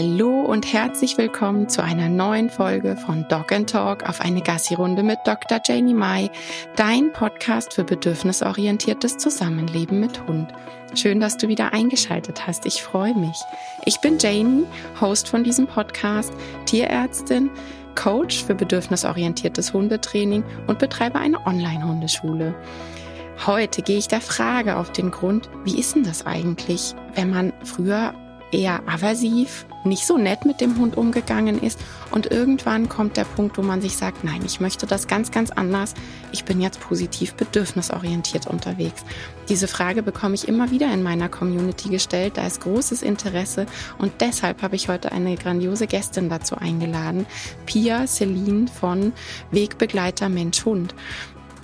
Hallo und herzlich willkommen zu einer neuen Folge von Dog and Talk auf eine Gassi-Runde mit Dr. Janie Mai, dein Podcast für bedürfnisorientiertes Zusammenleben mit Hund. Schön, dass du wieder eingeschaltet hast. Ich freue mich. Ich bin Janie, Host von diesem Podcast, Tierärztin, Coach für bedürfnisorientiertes Hundetraining und betreibe eine Online-Hundeschule. Heute gehe ich der Frage auf den Grund, wie ist denn das eigentlich, wenn man früher eher aversiv, nicht so nett mit dem Hund umgegangen ist. Und irgendwann kommt der Punkt, wo man sich sagt, nein, ich möchte das ganz, ganz anders. Ich bin jetzt positiv bedürfnisorientiert unterwegs. Diese Frage bekomme ich immer wieder in meiner Community gestellt. Da ist großes Interesse. Und deshalb habe ich heute eine grandiose Gästin dazu eingeladen. Pia Celine von Wegbegleiter Mensch Hund.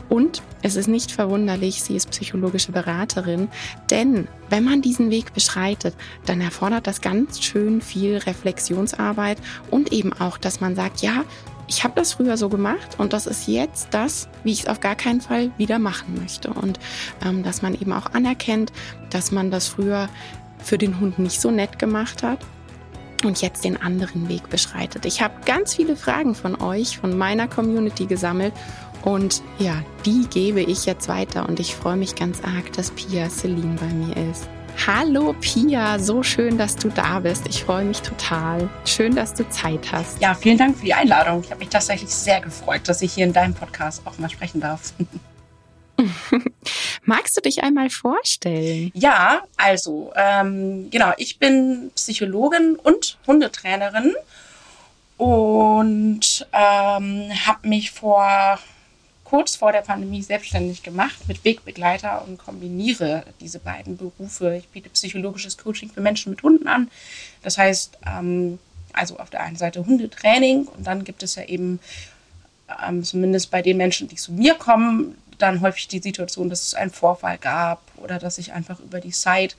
Und es ist nicht verwunderlich, sie ist psychologische Beraterin, denn wenn man diesen Weg beschreitet, dann erfordert das ganz schön viel Reflexionsarbeit und eben auch, dass man sagt, ja, ich habe das früher so gemacht und das ist jetzt das, wie ich es auf gar keinen Fall wieder machen möchte. Und ähm, dass man eben auch anerkennt, dass man das früher für den Hund nicht so nett gemacht hat und jetzt den anderen Weg beschreitet. Ich habe ganz viele Fragen von euch, von meiner Community gesammelt und ja, die gebe ich jetzt weiter und ich freue mich ganz arg, dass Pia Celine bei mir ist. Hallo Pia, so schön, dass du da bist. Ich freue mich total. Schön, dass du Zeit hast. Ja, vielen Dank für die Einladung. Ich habe mich tatsächlich sehr gefreut, dass ich hier in deinem Podcast auch mal sprechen darf. Magst du dich einmal vorstellen? Ja, also ähm, genau, ich bin Psychologin und Hundetrainerin und ähm, habe mich vor kurz vor der Pandemie selbstständig gemacht mit Wegbegleiter und kombiniere diese beiden Berufe. Ich biete psychologisches Coaching für Menschen mit Hunden an. Das heißt, ähm, also auf der einen Seite Hundetraining und dann gibt es ja eben ähm, zumindest bei den Menschen, die zu mir kommen, dann häufig die Situation, dass es einen Vorfall gab oder dass sich einfach über die Zeit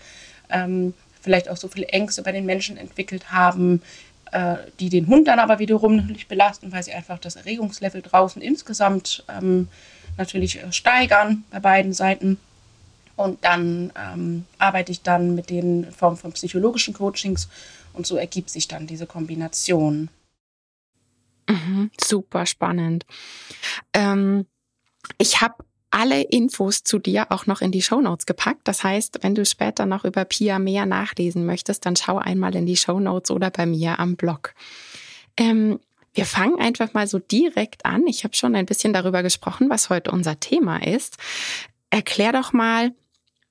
ähm, vielleicht auch so viele Ängste bei den Menschen entwickelt haben, äh, die den Hund dann aber wiederum natürlich belasten, weil sie einfach das Erregungslevel draußen insgesamt ähm, natürlich äh, steigern bei beiden Seiten. Und dann ähm, arbeite ich dann mit den Formen von psychologischen Coachings und so ergibt sich dann diese Kombination. Mhm, super spannend. Ähm, ich habe alle Infos zu dir auch noch in die Show gepackt. Das heißt, wenn du später noch über Pia mehr nachlesen möchtest, dann schau einmal in die Show oder bei mir am Blog. Ähm, wir fangen einfach mal so direkt an. Ich habe schon ein bisschen darüber gesprochen, was heute unser Thema ist. Erklär doch mal,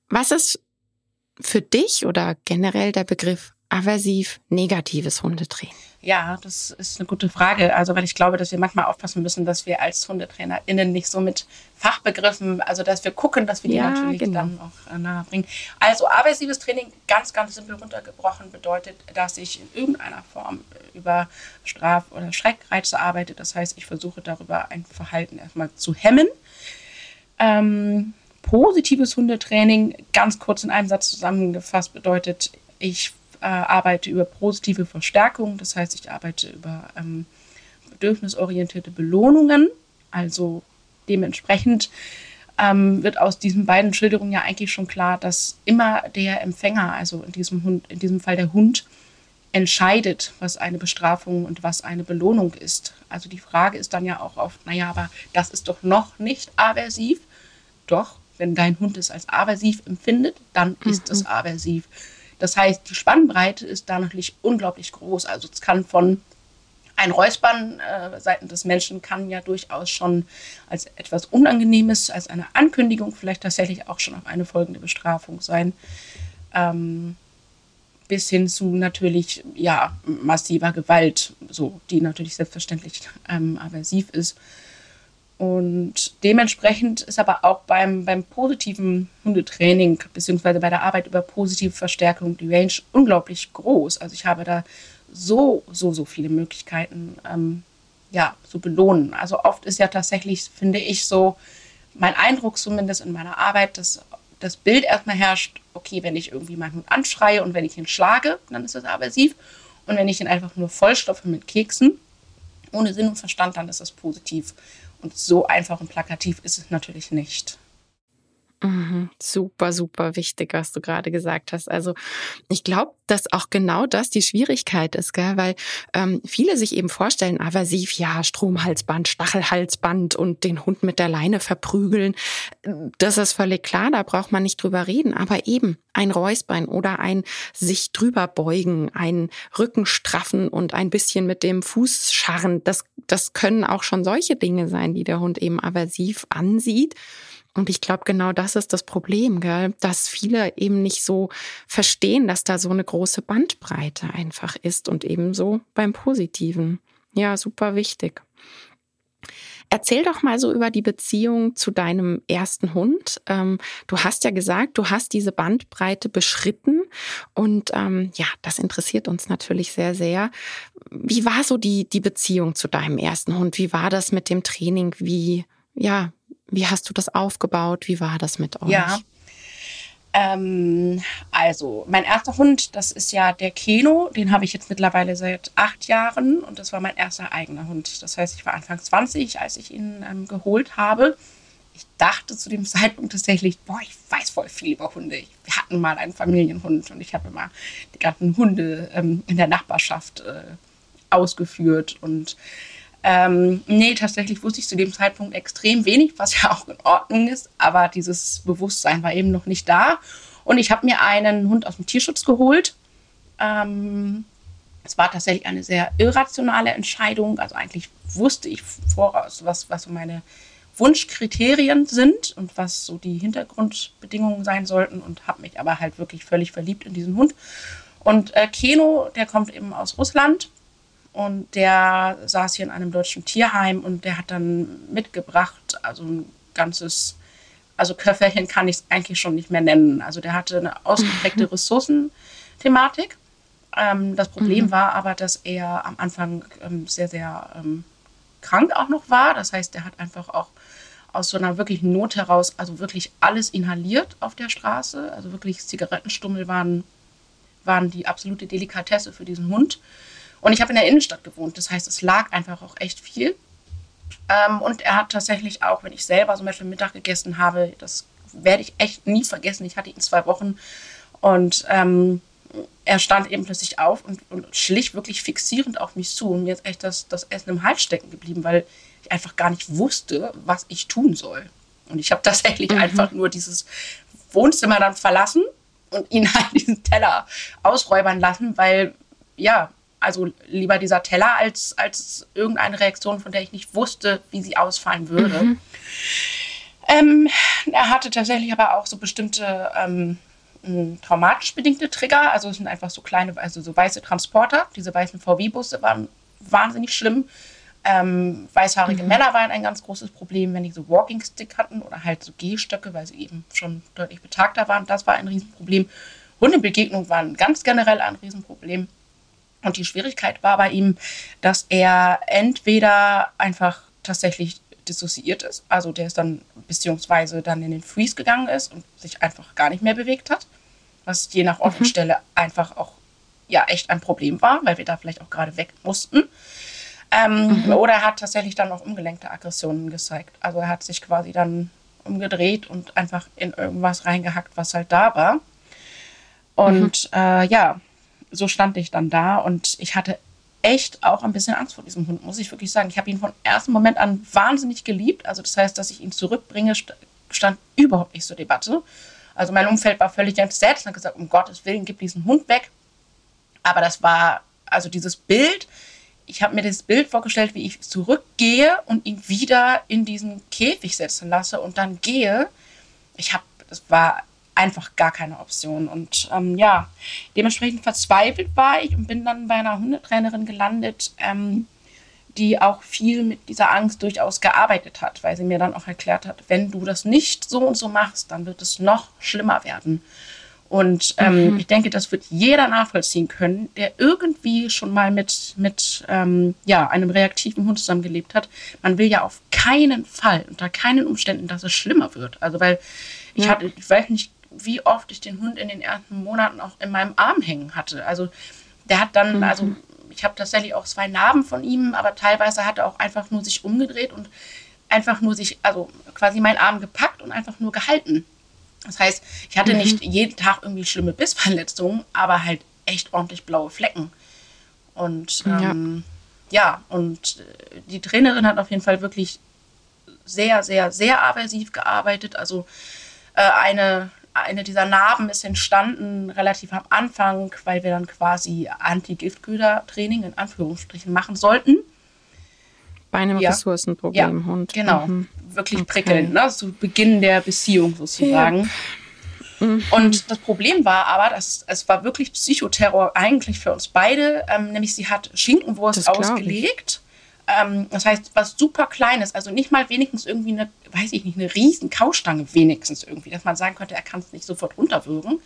was ist für dich oder generell der Begriff aversiv negatives Hundetraining? Ja, das ist eine gute Frage. Also, weil ich glaube, dass wir manchmal aufpassen müssen, dass wir als HundetrainerInnen nicht so mit Fachbegriffen, also dass wir gucken, dass wir die ja, natürlich genau. dann auch äh, nahe bringen. Also, aversives Training, ganz, ganz simpel runtergebrochen, bedeutet, dass ich in irgendeiner Form über Straf- oder Schreckreize arbeite. Das heißt, ich versuche darüber ein Verhalten erstmal zu hemmen. Ähm, positives Hundetraining, ganz kurz in einem Satz zusammengefasst, bedeutet, ich äh, arbeite über positive Verstärkung, das heißt, ich arbeite über ähm, bedürfnisorientierte Belohnungen, also dementsprechend ähm, wird aus diesen beiden Schilderungen ja eigentlich schon klar, dass immer der Empfänger, also in diesem Hund, in diesem Fall der Hund, entscheidet, was eine Bestrafung und was eine Belohnung ist. Also die Frage ist dann ja auch oft, naja, aber das ist doch noch nicht aversiv. Doch, wenn dein Hund es als aversiv empfindet, dann ist mhm. es aversiv. Das heißt, die Spannbreite ist da natürlich unglaublich groß. Also es kann von ein Räuspern äh, seitens des Menschen kann ja durchaus schon als etwas Unangenehmes, als eine Ankündigung vielleicht tatsächlich auch schon auf eine folgende Bestrafung sein. Ähm, bis hin zu natürlich ja massiver Gewalt, so die natürlich selbstverständlich ähm, aversiv ist. Und dementsprechend ist aber auch beim, beim positiven Hundetraining beziehungsweise bei der Arbeit über positive Verstärkung die Range unglaublich groß. Also ich habe da so, so, so viele Möglichkeiten, ähm, ja, zu belohnen. Also oft ist ja tatsächlich, finde ich, so mein Eindruck zumindest in meiner Arbeit, dass das Bild erstmal herrscht, okay, wenn ich irgendwie meinen Hund anschreie und wenn ich ihn schlage, dann ist das aversiv. Und wenn ich ihn einfach nur vollstopfe mit Keksen, ohne Sinn und Verstand, dann ist das positiv. Und so einfach und plakativ ist es natürlich nicht. Mhm, super, super wichtig, was du gerade gesagt hast. Also ich glaube, dass auch genau das die Schwierigkeit ist, gell? weil ähm, viele sich eben vorstellen, aversiv, ja, Stromhalsband, Stachelhalsband und den Hund mit der Leine verprügeln. Das ist völlig klar, da braucht man nicht drüber reden. Aber eben ein Räusbein oder ein sich drüber beugen, ein Rücken straffen und ein bisschen mit dem Fuß scharren, das, das können auch schon solche Dinge sein, die der Hund eben aversiv ansieht. Und ich glaube, genau das ist das Problem, gell? dass viele eben nicht so verstehen, dass da so eine große Bandbreite einfach ist und ebenso beim Positiven. Ja, super wichtig. Erzähl doch mal so über die Beziehung zu deinem ersten Hund. Ähm, du hast ja gesagt, du hast diese Bandbreite beschritten und ähm, ja, das interessiert uns natürlich sehr, sehr. Wie war so die, die Beziehung zu deinem ersten Hund? Wie war das mit dem Training? Wie, ja, wie hast du das aufgebaut? Wie war das mit euch? Ja. Ähm, also, mein erster Hund, das ist ja der Keno. Den habe ich jetzt mittlerweile seit acht Jahren und das war mein erster eigener Hund. Das heißt, ich war Anfang 20, als ich ihn ähm, geholt habe. Ich dachte zu dem Zeitpunkt tatsächlich, boah, ich weiß voll viel über Hunde. Wir hatten mal einen Familienhund und ich habe immer die ganzen Hunde ähm, in der Nachbarschaft äh, ausgeführt und ähm, nee, tatsächlich wusste ich zu dem Zeitpunkt extrem wenig, was ja auch in Ordnung ist, aber dieses Bewusstsein war eben noch nicht da. Und ich habe mir einen Hund aus dem Tierschutz geholt. Ähm, es war tatsächlich eine sehr irrationale Entscheidung. Also eigentlich wusste ich voraus, was, was so meine Wunschkriterien sind und was so die Hintergrundbedingungen sein sollten und habe mich aber halt wirklich völlig verliebt in diesen Hund. Und äh, Keno, der kommt eben aus Russland und der saß hier in einem deutschen Tierheim und der hat dann mitgebracht, also ein ganzes, also Köfferchen kann ich es eigentlich schon nicht mehr nennen. Also der hatte eine ausgeprägte Ressourcenthematik. Ähm, das Problem mhm. war aber, dass er am Anfang ähm, sehr, sehr ähm, krank auch noch war. Das heißt, er hat einfach auch aus so einer wirklichen Not heraus, also wirklich alles inhaliert auf der Straße. Also wirklich Zigarettenstummel waren, waren die absolute Delikatesse für diesen Hund. Und ich habe in der Innenstadt gewohnt. Das heißt, es lag einfach auch echt viel. Ähm, und er hat tatsächlich auch, wenn ich selber zum Beispiel Mittag gegessen habe, das werde ich echt nie vergessen. Ich hatte ihn zwei Wochen und ähm, er stand eben plötzlich auf und, und, schlich wirklich fixierend auf mich zu. Und mir ist echt das, das Essen im Hals stecken geblieben, weil ich einfach gar nicht wusste, was ich tun soll. Und ich habe tatsächlich mhm. einfach nur dieses Wohnzimmer dann verlassen und ihn halt diesen Teller ausräubern lassen, weil ja, also lieber dieser Teller als, als irgendeine Reaktion, von der ich nicht wusste, wie sie ausfallen würde. Mhm. Ähm, er hatte tatsächlich aber auch so bestimmte ähm, traumatisch bedingte Trigger. Also es sind einfach so kleine, also so weiße Transporter. Diese weißen VW-Busse waren wahnsinnig schlimm. Ähm, weißhaarige mhm. Männer waren ein ganz großes Problem, wenn die so Walking Stick hatten oder halt so Gehstöcke, weil sie eben schon deutlich betagter waren. Das war ein Riesenproblem. Hundebegegnungen waren ganz generell ein Riesenproblem. Und die Schwierigkeit war bei ihm, dass er entweder einfach tatsächlich dissoziiert ist, also der ist dann beziehungsweise dann in den Freeze gegangen ist und sich einfach gar nicht mehr bewegt hat, was je nach Ortstelle mhm. einfach auch ja echt ein Problem war, weil wir da vielleicht auch gerade weg mussten. Ähm, mhm. Oder er hat tatsächlich dann auch umgelenkte Aggressionen gezeigt. Also er hat sich quasi dann umgedreht und einfach in irgendwas reingehackt, was halt da war. Und mhm. äh, ja, so stand ich dann da und ich hatte echt auch ein bisschen Angst vor diesem Hund, muss ich wirklich sagen. Ich habe ihn von ersten Moment an wahnsinnig geliebt. Also das heißt, dass ich ihn zurückbringe, stand überhaupt nicht zur Debatte. Also mein Umfeld war völlig entsetzt und hat gesagt, um Gottes Willen, gib diesen Hund weg. Aber das war, also dieses Bild, ich habe mir das Bild vorgestellt, wie ich zurückgehe und ihn wieder in diesen Käfig setzen lasse und dann gehe. Ich habe, das war einfach gar keine Option. Und ähm, ja, dementsprechend verzweifelt war ich und bin dann bei einer Hundetrainerin gelandet, ähm, die auch viel mit dieser Angst durchaus gearbeitet hat, weil sie mir dann auch erklärt hat, wenn du das nicht so und so machst, dann wird es noch schlimmer werden. Und ähm, mhm. ich denke, das wird jeder nachvollziehen können, der irgendwie schon mal mit, mit ähm, ja, einem reaktiven Hund zusammengelebt hat. Man will ja auf keinen Fall, unter keinen Umständen, dass es schlimmer wird. Also weil ich ja. hatte, ich weiß nicht wie oft ich den Hund in den ersten Monaten auch in meinem Arm hängen hatte. Also der hat dann, mhm. also ich habe tatsächlich auch zwei Narben von ihm, aber teilweise hat er auch einfach nur sich umgedreht und einfach nur sich, also quasi meinen Arm gepackt und einfach nur gehalten. Das heißt, ich hatte mhm. nicht jeden Tag irgendwie schlimme Bissverletzungen, aber halt echt ordentlich blaue Flecken. Und ähm, ja. ja, und äh, die Trainerin hat auf jeden Fall wirklich sehr, sehr, sehr aversiv gearbeitet. Also äh, eine, eine dieser Narben ist entstanden relativ am Anfang, weil wir dann quasi Anti-Giftköder-Training in Anführungsstrichen machen sollten. Bei einem ja. Ressourcenproblem ja, Hund. Genau, mhm. wirklich okay. prickelnd, ne? zu Beginn der Beziehung sozusagen. Ja. Mhm. Und das Problem war aber, dass es war wirklich Psychoterror eigentlich für uns beide. Ähm, nämlich sie hat Schinkenwurst ausgelegt. Ähm, das heißt, was super kleines, also nicht mal wenigstens irgendwie eine, weiß ich nicht, eine riesen Kaustange wenigstens irgendwie, dass man sagen könnte, er kann es nicht sofort runterwürgen.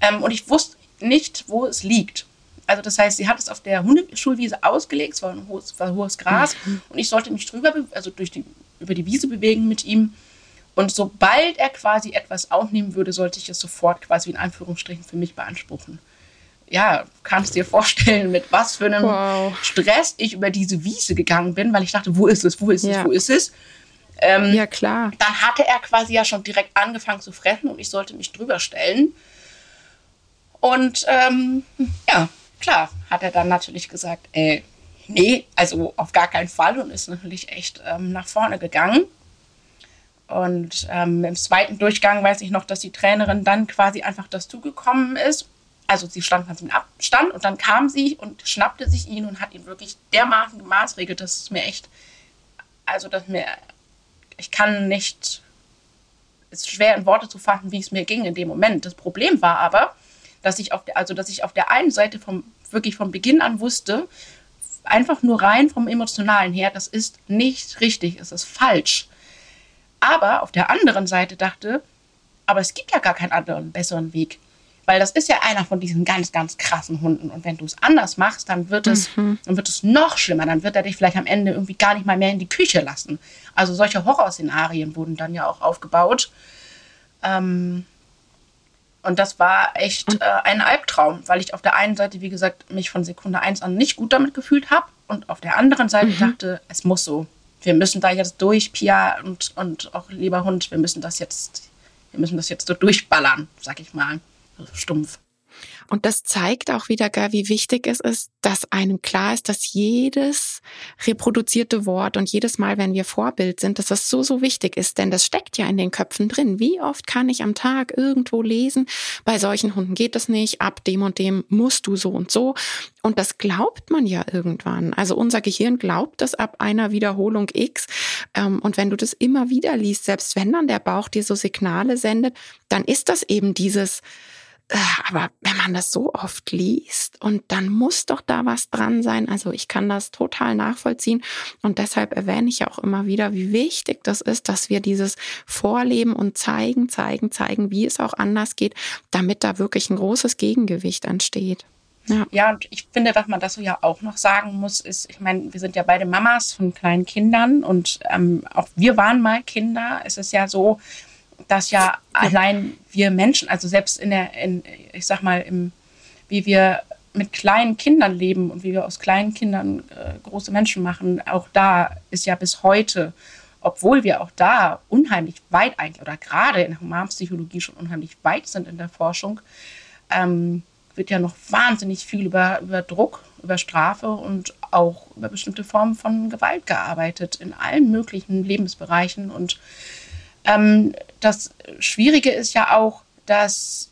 Ähm, und ich wusste nicht, wo es liegt. Also das heißt, sie hat es auf der Hundeschulwiese ausgelegt, es war ein hohes, war hohes Gras mhm. und ich sollte mich drüber, also durch die, über die Wiese bewegen mit ihm. Und sobald er quasi etwas aufnehmen würde, sollte ich es sofort quasi in Anführungsstrichen für mich beanspruchen. Ja, kannst dir vorstellen, mit was für einem wow. Stress ich über diese Wiese gegangen bin, weil ich dachte, wo ist es, wo ist es, ja. wo ist es? Ähm, ja, klar. Dann hatte er quasi ja schon direkt angefangen zu fressen und ich sollte mich drüber stellen. Und ähm, ja, klar, hat er dann natürlich gesagt, äh, nee, also auf gar keinen Fall und ist natürlich echt ähm, nach vorne gegangen. Und ähm, im zweiten Durchgang weiß ich noch, dass die Trainerin dann quasi einfach dazugekommen ist. Also sie stand ganz im Abstand und dann kam sie und schnappte sich ihn und hat ihn wirklich dermaßen gemaßregelt, dass es mir echt, also dass mir, ich kann nicht, es ist schwer in Worte zu fassen, wie es mir ging in dem Moment. Das Problem war aber, dass ich auf der, also dass ich auf der einen Seite vom, wirklich von Beginn an wusste, einfach nur rein vom Emotionalen her, das ist nicht richtig, es ist falsch aber auf der anderen Seite dachte, aber es gibt ja gar keinen anderen besseren Weg. Weil das ist ja einer von diesen ganz, ganz krassen Hunden. Und wenn du es anders machst, dann wird es, mhm. dann wird es noch schlimmer. Dann wird er dich vielleicht am Ende irgendwie gar nicht mal mehr in die Küche lassen. Also solche Horrorszenarien wurden dann ja auch aufgebaut. Ähm, und das war echt äh, ein Albtraum, weil ich auf der einen Seite, wie gesagt, mich von Sekunde 1 an nicht gut damit gefühlt habe und auf der anderen Seite mhm. dachte, es muss so wir müssen da jetzt durch, Pia und, und auch lieber Hund, wir müssen das jetzt, wir müssen das jetzt so durchballern, sag ich mal, stumpf. Und das zeigt auch wieder, wie wichtig es ist, dass einem klar ist, dass jedes reproduzierte Wort und jedes Mal, wenn wir Vorbild sind, dass das so, so wichtig ist. Denn das steckt ja in den Köpfen drin. Wie oft kann ich am Tag irgendwo lesen? Bei solchen Hunden geht das nicht. Ab dem und dem musst du so und so. Und das glaubt man ja irgendwann. Also unser Gehirn glaubt das ab einer Wiederholung X. Ähm, und wenn du das immer wieder liest, selbst wenn dann der Bauch dir so Signale sendet, dann ist das eben dieses, aber wenn man das so oft liest und dann muss doch da was dran sein. Also ich kann das total nachvollziehen und deshalb erwähne ich auch immer wieder, wie wichtig das ist, dass wir dieses Vorleben und zeigen, zeigen, zeigen, wie es auch anders geht, damit da wirklich ein großes Gegengewicht entsteht. Ja. ja, und ich finde, was man dazu ja auch noch sagen muss, ist, ich meine, wir sind ja beide Mamas von kleinen Kindern und ähm, auch wir waren mal Kinder. Es ist ja so, dass ja allein wir Menschen, also selbst in der, in, ich sag mal, im, wie wir mit kleinen Kindern leben und wie wir aus kleinen Kindern äh, große Menschen machen, auch da ist ja bis heute, obwohl wir auch da unheimlich weit eigentlich oder gerade in der Humanpsychologie schon unheimlich weit sind in der Forschung, ähm, wird ja noch wahnsinnig viel über, über Druck, über Strafe und auch über bestimmte Formen von Gewalt gearbeitet in allen möglichen Lebensbereichen und ähm, das Schwierige ist ja auch, dass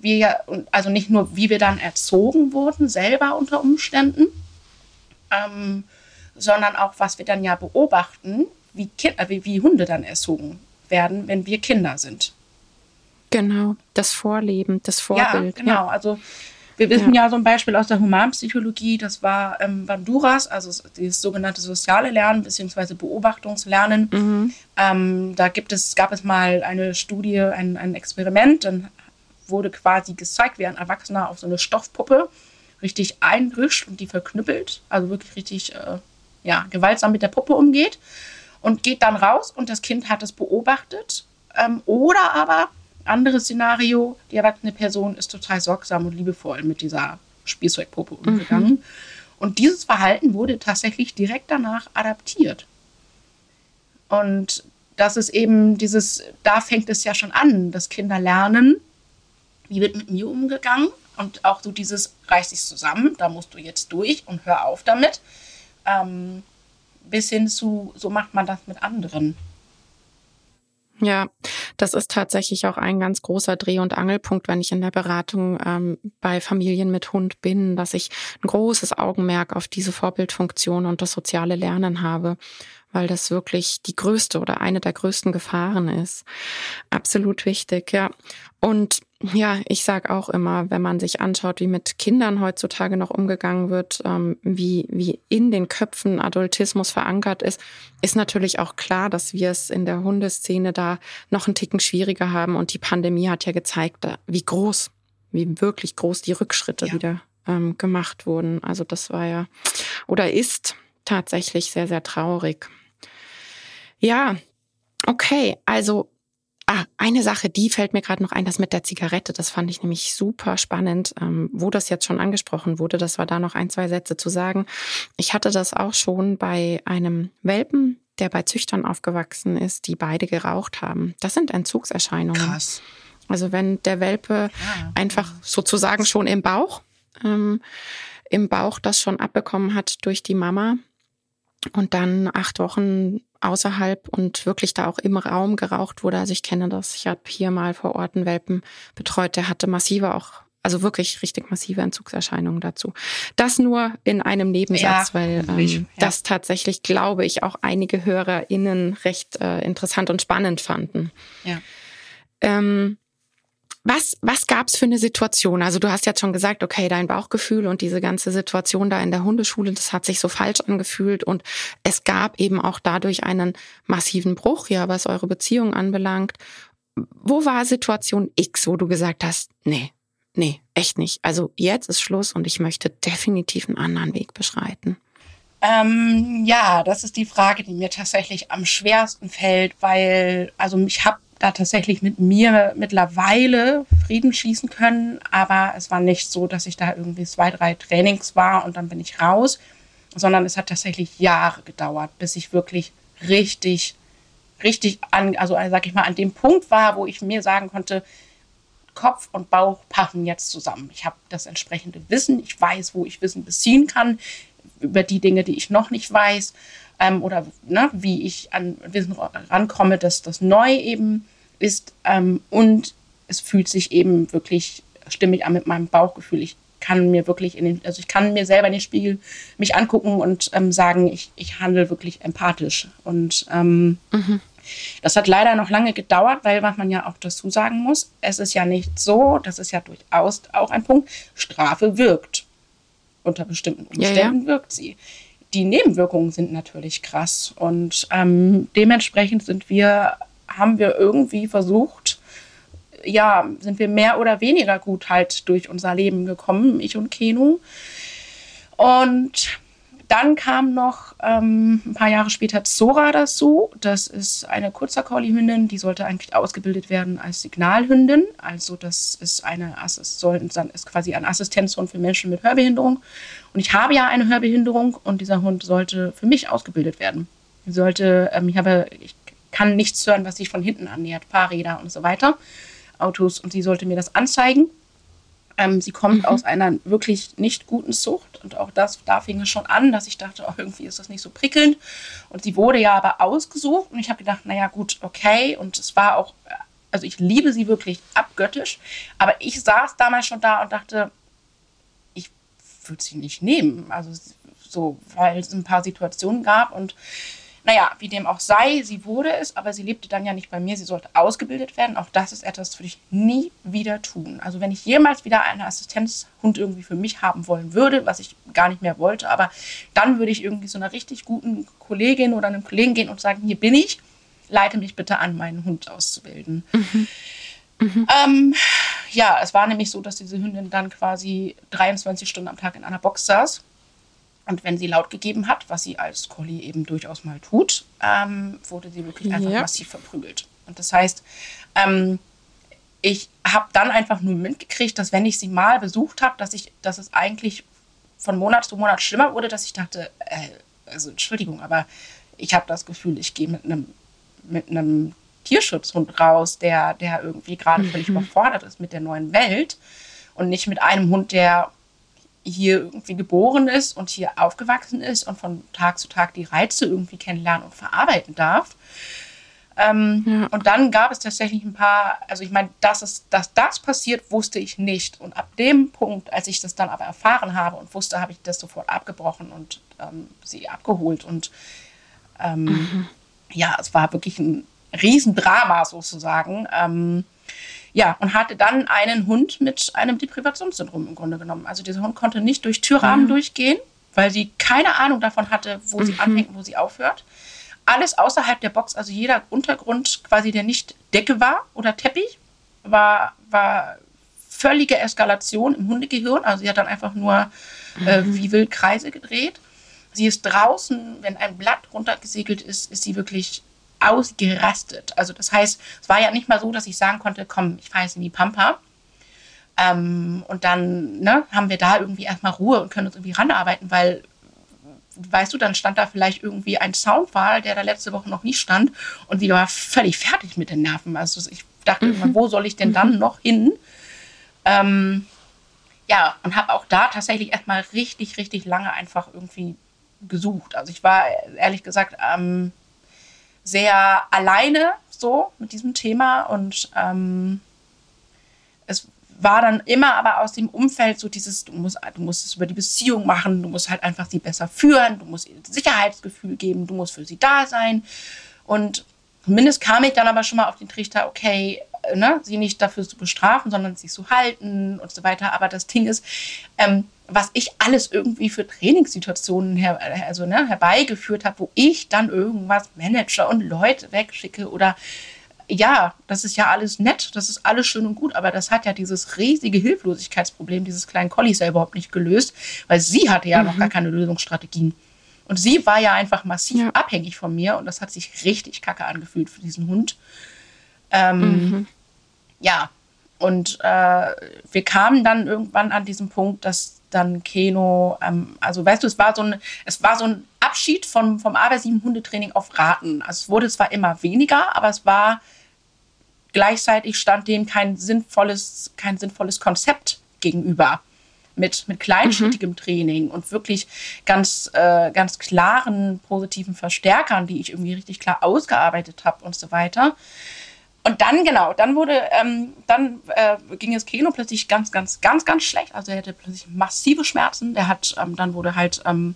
wir ja, also nicht nur, wie wir dann erzogen wurden, selber unter Umständen, ähm, sondern auch, was wir dann ja beobachten, wie, kind, äh, wie, wie Hunde dann erzogen werden, wenn wir Kinder sind. Genau, das Vorleben, das Vorbild. Ja, genau. Ja. Also wir wissen ja. ja so ein Beispiel aus der Humanpsychologie, das war ähm, Banduras, also das sogenannte soziale Lernen bzw. Beobachtungslernen. Mhm. Ähm, da gibt es, gab es mal eine Studie, ein, ein Experiment, dann wurde quasi gezeigt, wie ein Erwachsener auf so eine Stoffpuppe richtig einrischt und die verknüppelt, also wirklich richtig äh, ja, gewaltsam mit der Puppe umgeht und geht dann raus und das Kind hat es beobachtet. Ähm, oder aber anderes Szenario, die erwachsene Person ist total sorgsam und liebevoll mit dieser Spielzeugpuppe umgegangen. Mhm. Und dieses Verhalten wurde tatsächlich direkt danach adaptiert. Und das ist eben dieses, da fängt es ja schon an, dass Kinder lernen, wie wird mit mir umgegangen und auch so dieses, reiß dich zusammen, da musst du jetzt durch und hör auf damit. Ähm, bis hin zu, so macht man das mit anderen. Ja, das ist tatsächlich auch ein ganz großer Dreh- und Angelpunkt, wenn ich in der Beratung ähm, bei Familien mit Hund bin, dass ich ein großes Augenmerk auf diese Vorbildfunktion und das soziale Lernen habe, weil das wirklich die größte oder eine der größten Gefahren ist. Absolut wichtig, ja. Und ja, ich sage auch immer, wenn man sich anschaut, wie mit Kindern heutzutage noch umgegangen wird, ähm, wie, wie in den Köpfen Adultismus verankert ist, ist natürlich auch klar, dass wir es in der Hundeszene da noch einen Ticken schwieriger haben. Und die Pandemie hat ja gezeigt, wie groß, wie wirklich groß die Rückschritte ja. wieder ähm, gemacht wurden. Also das war ja oder ist tatsächlich sehr, sehr traurig. Ja, okay, also Ah, eine Sache, die fällt mir gerade noch ein, das mit der Zigarette. Das fand ich nämlich super spannend, ähm, wo das jetzt schon angesprochen wurde. Das war da noch ein, zwei Sätze zu sagen. Ich hatte das auch schon bei einem Welpen, der bei Züchtern aufgewachsen ist, die beide geraucht haben. Das sind Entzugserscheinungen. Krass. Also wenn der Welpe ja. einfach sozusagen schon im Bauch, ähm, im Bauch das schon abbekommen hat durch die Mama und dann acht Wochen außerhalb und wirklich da auch im Raum geraucht wurde. Also ich kenne das. Ich habe hier mal vor Ort einen Welpen betreut, der hatte massive auch, also wirklich richtig massive Entzugserscheinungen dazu. Das nur in einem Nebensatz, ja, weil ähm, ja. das tatsächlich, glaube ich, auch einige HörerInnen recht äh, interessant und spannend fanden. Ja. Ähm, was, was gab's für eine Situation? Also du hast jetzt schon gesagt, okay, dein Bauchgefühl und diese ganze Situation da in der Hundeschule, das hat sich so falsch angefühlt und es gab eben auch dadurch einen massiven Bruch, ja, was eure Beziehung anbelangt. Wo war Situation X, wo du gesagt hast, nee, nee, echt nicht. Also jetzt ist Schluss und ich möchte definitiv einen anderen Weg beschreiten. Ähm, ja, das ist die Frage, die mir tatsächlich am schwersten fällt, weil, also ich habe da tatsächlich mit mir mittlerweile Frieden schließen können. Aber es war nicht so, dass ich da irgendwie zwei, drei Trainings war und dann bin ich raus, sondern es hat tatsächlich Jahre gedauert, bis ich wirklich richtig, richtig an, also sag ich mal, an dem Punkt war, wo ich mir sagen konnte, Kopf und Bauch passen jetzt zusammen. Ich habe das entsprechende Wissen, ich weiß, wo ich Wissen beziehen kann über die Dinge, die ich noch nicht weiß ähm, oder ne, wie ich an Wissen rankomme, dass das neu eben ist. Ähm, und es fühlt sich eben wirklich stimmig an mit meinem Bauchgefühl. Ich kann mir wirklich in den, also ich kann mir selber in den Spiegel mich angucken und ähm, sagen, ich, ich handle wirklich empathisch. Und ähm, mhm. das hat leider noch lange gedauert, weil was man ja auch dazu sagen muss, es ist ja nicht so, das ist ja durchaus auch ein Punkt, Strafe wirkt. Unter bestimmten Umständen ja, ja. wirkt sie die Nebenwirkungen sind natürlich krass. Und ähm, dementsprechend sind wir, haben wir irgendwie versucht, ja, sind wir mehr oder weniger gut halt durch unser Leben gekommen, ich und Keno. Und dann kam noch ähm, ein paar Jahre später Zora dazu. Das ist eine kurzer Collie-Hündin, die sollte eigentlich ausgebildet werden als Signalhündin. Also das ist eine ist quasi ein Assistenzhund für Menschen mit Hörbehinderung. Und ich habe ja eine Hörbehinderung und dieser Hund sollte für mich ausgebildet werden. Sollte, ähm, ich habe, ich kann nichts hören, was sich von hinten annähert, Fahrräder und so weiter, Autos und sie sollte mir das anzeigen. Ähm, sie kommt mhm. aus einer wirklich nicht guten Zucht und auch das, da fing es schon an, dass ich dachte, oh, irgendwie ist das nicht so prickelnd. Und sie wurde ja aber ausgesucht und ich habe gedacht, naja gut, okay. Und es war auch, also ich liebe sie wirklich abgöttisch, aber ich saß damals schon da und dachte, ich würde sie nicht nehmen. Also so, weil es ein paar Situationen gab und naja, wie dem auch sei, sie wurde es, aber sie lebte dann ja nicht bei mir. Sie sollte ausgebildet werden. Auch das ist etwas, das würde ich nie wieder tun. Also wenn ich jemals wieder einen Assistenzhund irgendwie für mich haben wollen würde, was ich gar nicht mehr wollte, aber dann würde ich irgendwie so einer richtig guten Kollegin oder einem Kollegen gehen und sagen, hier bin ich, leite mich bitte an, meinen Hund auszubilden. Mhm. Mhm. Ähm, ja, es war nämlich so, dass diese Hündin dann quasi 23 Stunden am Tag in einer Box saß und wenn sie laut gegeben hat, was sie als Collie eben durchaus mal tut, ähm, wurde sie wirklich einfach ja. massiv verprügelt. Und das heißt, ähm, ich habe dann einfach nur mitgekriegt, dass wenn ich sie mal besucht habe, dass ich, dass es eigentlich von Monat zu Monat schlimmer wurde, dass ich dachte, äh, also Entschuldigung, aber ich habe das Gefühl, ich gehe mit einem mit einem Tierschutzhund raus, der, der irgendwie gerade völlig mhm. überfordert ist mit der neuen Welt und nicht mit einem Hund, der hier irgendwie geboren ist und hier aufgewachsen ist und von Tag zu Tag die Reize irgendwie kennenlernen und verarbeiten darf. Ähm, ja. Und dann gab es tatsächlich ein paar, also ich meine, dass, es, dass das passiert, wusste ich nicht. Und ab dem Punkt, als ich das dann aber erfahren habe und wusste, habe ich das sofort abgebrochen und ähm, sie abgeholt. Und ähm, mhm. ja, es war wirklich ein Riesendrama sozusagen. Ja, und hatte dann einen Hund mit einem Deprivationssyndrom im Grunde genommen. Also dieser Hund konnte nicht durch Türrahmen mhm. durchgehen, weil sie keine Ahnung davon hatte, wo mhm. sie anfängt und wo sie aufhört. Alles außerhalb der Box, also jeder Untergrund quasi, der nicht Decke war oder Teppich, war, war völlige Eskalation im Hundegehirn. Also sie hat dann einfach nur äh, mhm. wie wild Kreise gedreht. Sie ist draußen, wenn ein Blatt runtergesegelt ist, ist sie wirklich ausgerastet. Also das heißt, es war ja nicht mal so, dass ich sagen konnte, komm, ich fahre jetzt in die Pampa. Ähm, und dann ne, haben wir da irgendwie erstmal Ruhe und können uns irgendwie ranarbeiten, weil, weißt du, dann stand da vielleicht irgendwie ein Soundfall, der da letzte Woche noch nie stand und sie war völlig fertig mit den Nerven. Also ich dachte mhm. immer, wo soll ich denn dann mhm. noch hin? Ähm, ja, und habe auch da tatsächlich erstmal richtig, richtig lange einfach irgendwie gesucht. Also ich war ehrlich gesagt ähm, sehr alleine so mit diesem Thema und ähm, es war dann immer aber aus dem Umfeld so dieses, du musst, du musst es über die Beziehung machen, du musst halt einfach sie besser führen, du musst ihr Sicherheitsgefühl geben, du musst für sie da sein. Und zumindest kam ich dann aber schon mal auf den Trichter, okay, ne, sie nicht dafür zu bestrafen, sondern sie zu halten und so weiter. Aber das Ding ist, ähm, was ich alles irgendwie für Trainingssituationen her, also, ne, herbeigeführt habe, wo ich dann irgendwas Manager und Leute wegschicke oder ja, das ist ja alles nett, das ist alles schön und gut, aber das hat ja dieses riesige Hilflosigkeitsproblem dieses kleinen Collies ja überhaupt nicht gelöst, weil sie hatte ja mhm. noch gar keine Lösungsstrategien. Und sie war ja einfach massiv ja. abhängig von mir und das hat sich richtig kacke angefühlt für diesen Hund. Ähm, mhm. Ja, und äh, wir kamen dann irgendwann an diesem Punkt, dass dann Keno, ähm, also weißt du, es war so ein, es war so ein Abschied vom, vom arbeitssieben Hundetraining auf Raten. Also es wurde zwar immer weniger, aber es war gleichzeitig stand dem kein sinnvolles, kein sinnvolles Konzept gegenüber mit, mit kleinschrittigem mhm. Training und wirklich ganz, äh, ganz klaren positiven Verstärkern, die ich irgendwie richtig klar ausgearbeitet habe und so weiter. Und dann, genau, dann wurde, ähm, dann äh, ging es Keno plötzlich ganz, ganz, ganz, ganz schlecht. Also er hatte plötzlich massive Schmerzen. Der hat, ähm, dann wurde halt ähm,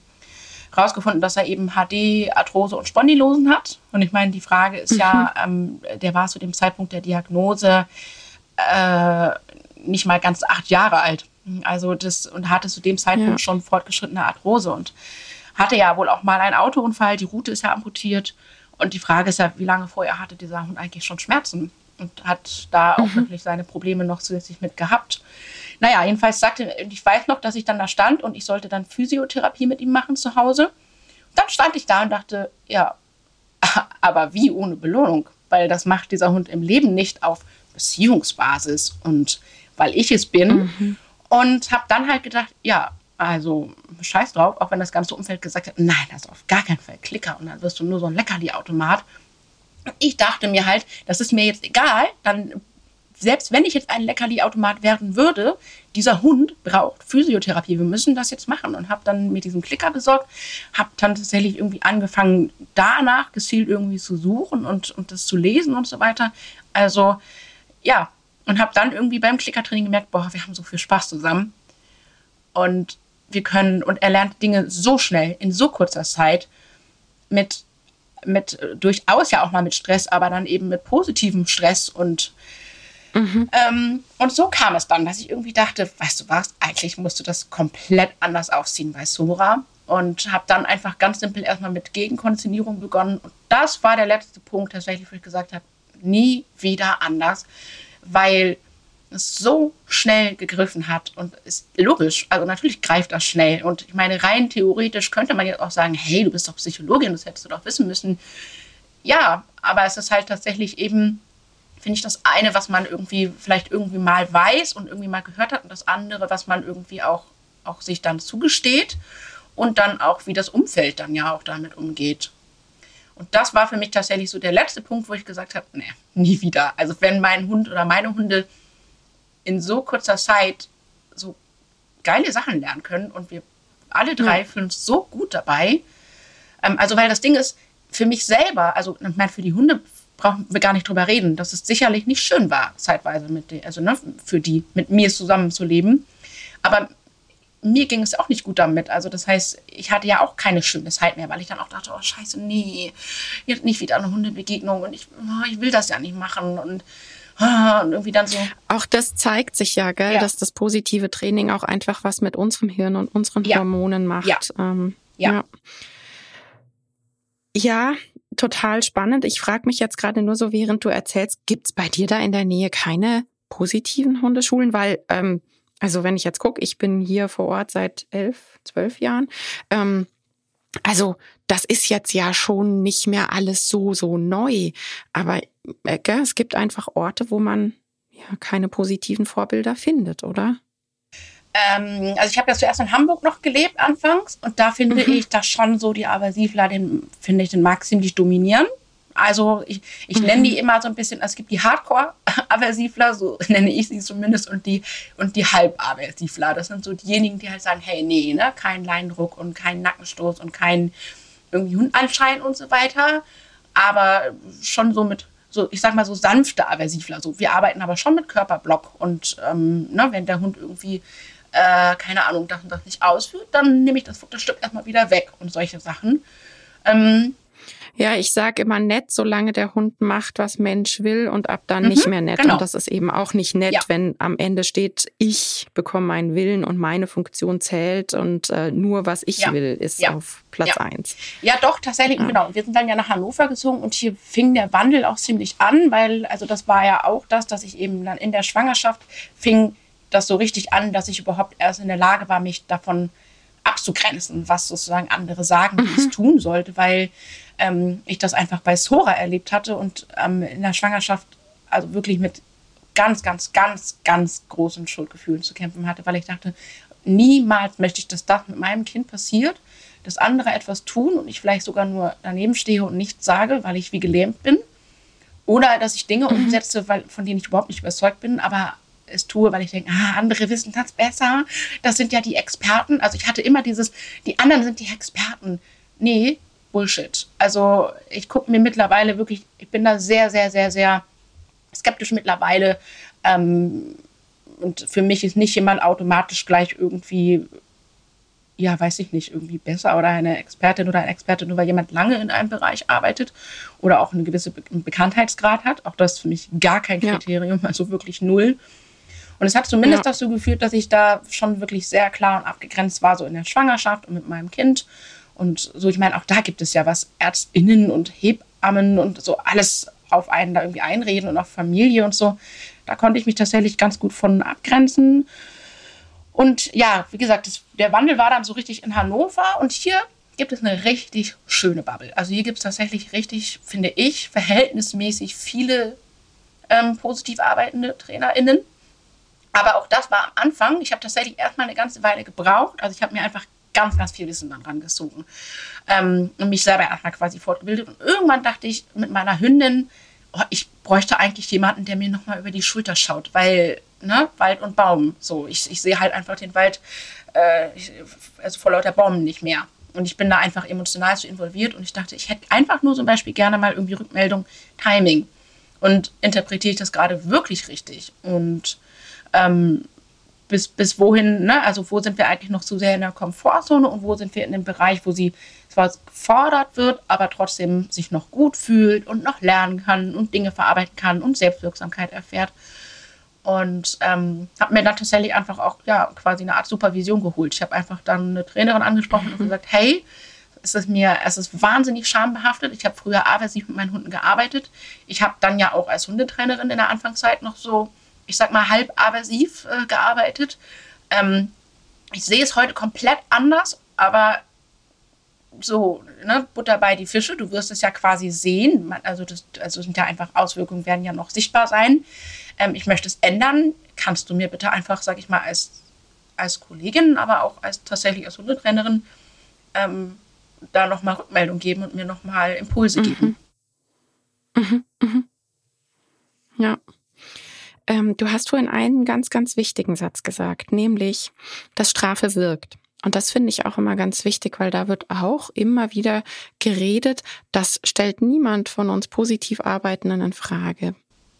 rausgefunden, dass er eben HD, Arthrose und Spondylosen hat. Und ich meine, die Frage ist mhm. ja, ähm, der war zu dem Zeitpunkt der Diagnose äh, nicht mal ganz acht Jahre alt. Also das und hatte zu dem Zeitpunkt ja. schon fortgeschrittene Arthrose und hatte ja wohl auch mal einen Autounfall. Die Route ist ja amputiert. Und die Frage ist ja, wie lange vorher hatte dieser Hund eigentlich schon Schmerzen und hat da auch mhm. wirklich seine Probleme noch zusätzlich mit gehabt. Naja, jedenfalls sagte, ich weiß noch, dass ich dann da stand und ich sollte dann Physiotherapie mit ihm machen zu Hause. Dann stand ich da und dachte, ja, aber wie ohne Belohnung? Weil das macht dieser Hund im Leben nicht auf Beziehungsbasis und weil ich es bin. Mhm. Und habe dann halt gedacht, ja, also scheiß drauf, auch wenn das ganze Umfeld gesagt hat, nein, das ist auf gar keinen Fall Klicker und dann wirst du nur so ein Leckerli-Automat. Ich dachte mir halt, das ist mir jetzt egal, dann selbst wenn ich jetzt ein Leckerli-Automat werden würde, dieser Hund braucht Physiotherapie. Wir müssen das jetzt machen. Und habe dann mir diesen Klicker besorgt, habe dann tatsächlich irgendwie angefangen, danach gezielt irgendwie zu suchen und, und das zu lesen und so weiter. Also ja, und habe dann irgendwie beim Klickertraining gemerkt, boah, wir haben so viel Spaß zusammen. Und wir können, und er lernt Dinge so schnell, in so kurzer Zeit, mit, mit durchaus ja auch mal mit Stress, aber dann eben mit positivem Stress und Mhm. Ähm, und so kam es dann, dass ich irgendwie dachte, weißt du was, eigentlich musst du das komplett anders aufziehen bei Sora. Und habe dann einfach ganz simpel erstmal mit Gegenkonditionierung begonnen. Und das war der letzte Punkt tatsächlich, wo ich gesagt habe, nie wieder anders, weil so schnell gegriffen hat und ist logisch, also natürlich greift das schnell und ich meine rein theoretisch könnte man jetzt auch sagen, hey, du bist doch Psychologin, das hättest du doch wissen müssen. Ja, aber es ist halt tatsächlich eben finde ich das eine, was man irgendwie vielleicht irgendwie mal weiß und irgendwie mal gehört hat und das andere, was man irgendwie auch auch sich dann zugesteht und dann auch wie das Umfeld dann ja auch damit umgeht. Und das war für mich tatsächlich so der letzte Punkt, wo ich gesagt habe, nee, nie wieder. Also wenn mein Hund oder meine Hunde in so kurzer Zeit so geile Sachen lernen können und wir alle drei ja. fühlen uns so gut dabei. Ähm, also weil das Ding ist, für mich selber, also ich meine, für die Hunde brauchen wir gar nicht drüber reden, dass es sicherlich nicht schön war, zeitweise mit die, also ne, für die, mit mir zusammenzuleben. Aber mir ging es auch nicht gut damit. Also das heißt, ich hatte ja auch keine schöne Zeit mehr, weil ich dann auch dachte, oh scheiße, nee, jetzt nicht wieder eine Hundebegegnung und ich, oh, ich will das ja nicht machen und, und irgendwie dann so. Auch das zeigt sich ja, gell, ja. dass das positive Training auch einfach was mit unserem Hirn und unseren ja. Hormonen macht. Ja. Ähm, ja. ja. Total spannend. Ich frage mich jetzt gerade nur so, während du erzählst, gibt's bei dir da in der Nähe keine positiven Hundeschulen? Weil ähm, also wenn ich jetzt gucke, ich bin hier vor Ort seit elf, zwölf Jahren. Ähm, also das ist jetzt ja schon nicht mehr alles so, so neu. Aber äh, es gibt einfach Orte, wo man ja keine positiven Vorbilder findet, oder? Ähm, also ich habe ja zuerst in Hamburg noch gelebt anfangs und da finde mhm. ich das schon so, die Aversivler, den finde ich den mag ziemlich dominieren. Also ich, ich mhm. nenne die immer so ein bisschen, es gibt die Hardcore-Aversivler, so nenne ich sie zumindest, und die, und die Halb-Aversivler. Das sind so diejenigen, die halt sagen, hey, nee, ne, kein Leindruck und kein Nackenstoß und kein irgendwie Hundanschein und so weiter. Aber schon so mit, so, ich sag mal so sanfte Aversivler. So, wir arbeiten aber schon mit Körperblock. Und ähm, ne, wenn der Hund irgendwie, äh, keine Ahnung, das und das nicht ausführt, dann nehme ich das Futterstück erstmal wieder weg und solche Sachen. Ähm, ja, ich sage immer nett, solange der Hund macht, was Mensch will und ab dann mhm, nicht mehr nett. Genau. Und das ist eben auch nicht nett, ja. wenn am Ende steht, ich bekomme meinen Willen und meine Funktion zählt und äh, nur was ich ja. will, ist ja. auf Platz eins. Ja, doch, tatsächlich, genau. Wir sind dann ja nach Hannover gezogen und hier fing der Wandel auch ziemlich an, weil, also das war ja auch das, dass ich eben dann in der Schwangerschaft fing das so richtig an, dass ich überhaupt erst in der Lage war, mich davon abzugrenzen, was sozusagen andere sagen, wie ich es mhm. tun sollte, weil ähm, ich das einfach bei Sora erlebt hatte und ähm, in der Schwangerschaft also wirklich mit ganz, ganz, ganz, ganz großen Schuldgefühlen zu kämpfen hatte, weil ich dachte, niemals möchte ich, dass das mit meinem Kind passiert, dass andere etwas tun und ich vielleicht sogar nur daneben stehe und nichts sage, weil ich wie gelähmt bin. Oder dass ich Dinge mhm. umsetze, weil, von denen ich überhaupt nicht überzeugt bin, aber es tue, weil ich denke, ah, andere wissen das besser. Das sind ja die Experten. Also ich hatte immer dieses, die anderen sind die Experten. Nee, Bullshit. Also ich gucke mir mittlerweile wirklich, ich bin da sehr, sehr, sehr, sehr skeptisch mittlerweile. Ähm, und für mich ist nicht jemand automatisch gleich irgendwie, ja, weiß ich nicht, irgendwie besser oder eine Expertin oder ein Experte, nur weil jemand lange in einem Bereich arbeitet oder auch eine gewisse Be Bekanntheitsgrad hat. Auch das ist für mich gar kein Kriterium, ja. also wirklich null. Und es hat zumindest ja. dazu geführt, dass ich da schon wirklich sehr klar und abgegrenzt war, so in der Schwangerschaft und mit meinem Kind. Und so, ich meine, auch da gibt es ja was, Ärztinnen und Hebammen und so alles auf einen da irgendwie einreden und auf Familie und so. Da konnte ich mich tatsächlich ganz gut von abgrenzen. Und ja, wie gesagt, das, der Wandel war dann so richtig in Hannover und hier gibt es eine richtig schöne Bubble. Also hier gibt es tatsächlich richtig, finde ich, verhältnismäßig viele ähm, positiv arbeitende TrainerInnen. Aber auch das war am Anfang. Ich habe tatsächlich erstmal eine ganze Weile gebraucht. Also ich habe mir einfach ganz, ganz viel Wissen dann rangezogen ähm, und mich selber erstmal quasi fortgebildet. Und irgendwann dachte ich mit meiner Hündin, oh, ich bräuchte eigentlich jemanden, der mir nochmal über die Schulter schaut, weil ne, Wald und Baum, so, ich, ich sehe halt einfach den Wald, äh, also vor lauter Bäumen nicht mehr. Und ich bin da einfach emotional so involviert und ich dachte, ich hätte einfach nur zum Beispiel gerne mal irgendwie Rückmeldung, Timing. Und interpretiere ich das gerade wirklich richtig? Und ähm, bis, bis wohin, ne? also wo sind wir eigentlich noch zu sehr in der Komfortzone und wo sind wir in dem Bereich, wo sie zwar gefordert wird, aber trotzdem sich noch gut fühlt und noch lernen kann und Dinge verarbeiten kann und Selbstwirksamkeit erfährt. Und ähm, habe mir dann tatsächlich einfach auch ja, quasi eine Art Supervision geholt. Ich habe einfach dann eine Trainerin angesprochen und gesagt, hey, es ist mir, es ist wahnsinnig schambehaftet. Ich habe früher aversiv mit meinen Hunden gearbeitet. Ich habe dann ja auch als Hundetrainerin in der Anfangszeit noch so ich sag mal, halb aversiv äh, gearbeitet. Ähm, ich sehe es heute komplett anders, aber so, ne, Butter bei die Fische, du wirst es ja quasi sehen. Also, das also sind ja einfach Auswirkungen, werden ja noch sichtbar sein. Ähm, ich möchte es ändern. Kannst du mir bitte einfach, sag ich mal, als, als Kollegin, aber auch als tatsächlich als Hundetrainerin ähm, da nochmal Rückmeldung geben und mir nochmal Impulse mhm. geben. Mhm. Mhm. Ja. Ähm, du hast vorhin einen ganz, ganz wichtigen Satz gesagt, nämlich, dass Strafe wirkt. Und das finde ich auch immer ganz wichtig, weil da wird auch immer wieder geredet. Das stellt niemand von uns positiv Arbeitenden in Frage.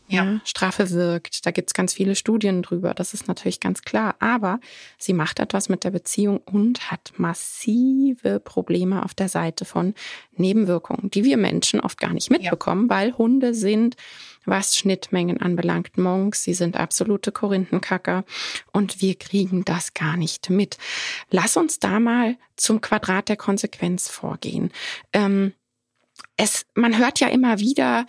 Ja. ja. Strafe wirkt. Da gibt's ganz viele Studien drüber. Das ist natürlich ganz klar. Aber sie macht etwas mit der Beziehung und hat massive Probleme auf der Seite von Nebenwirkungen, die wir Menschen oft gar nicht mitbekommen, ja. weil Hunde sind was Schnittmengen anbelangt. Monks, sie sind absolute Korinthenkacker und wir kriegen das gar nicht mit. Lass uns da mal zum Quadrat der Konsequenz vorgehen. Ähm, es, man hört ja immer wieder,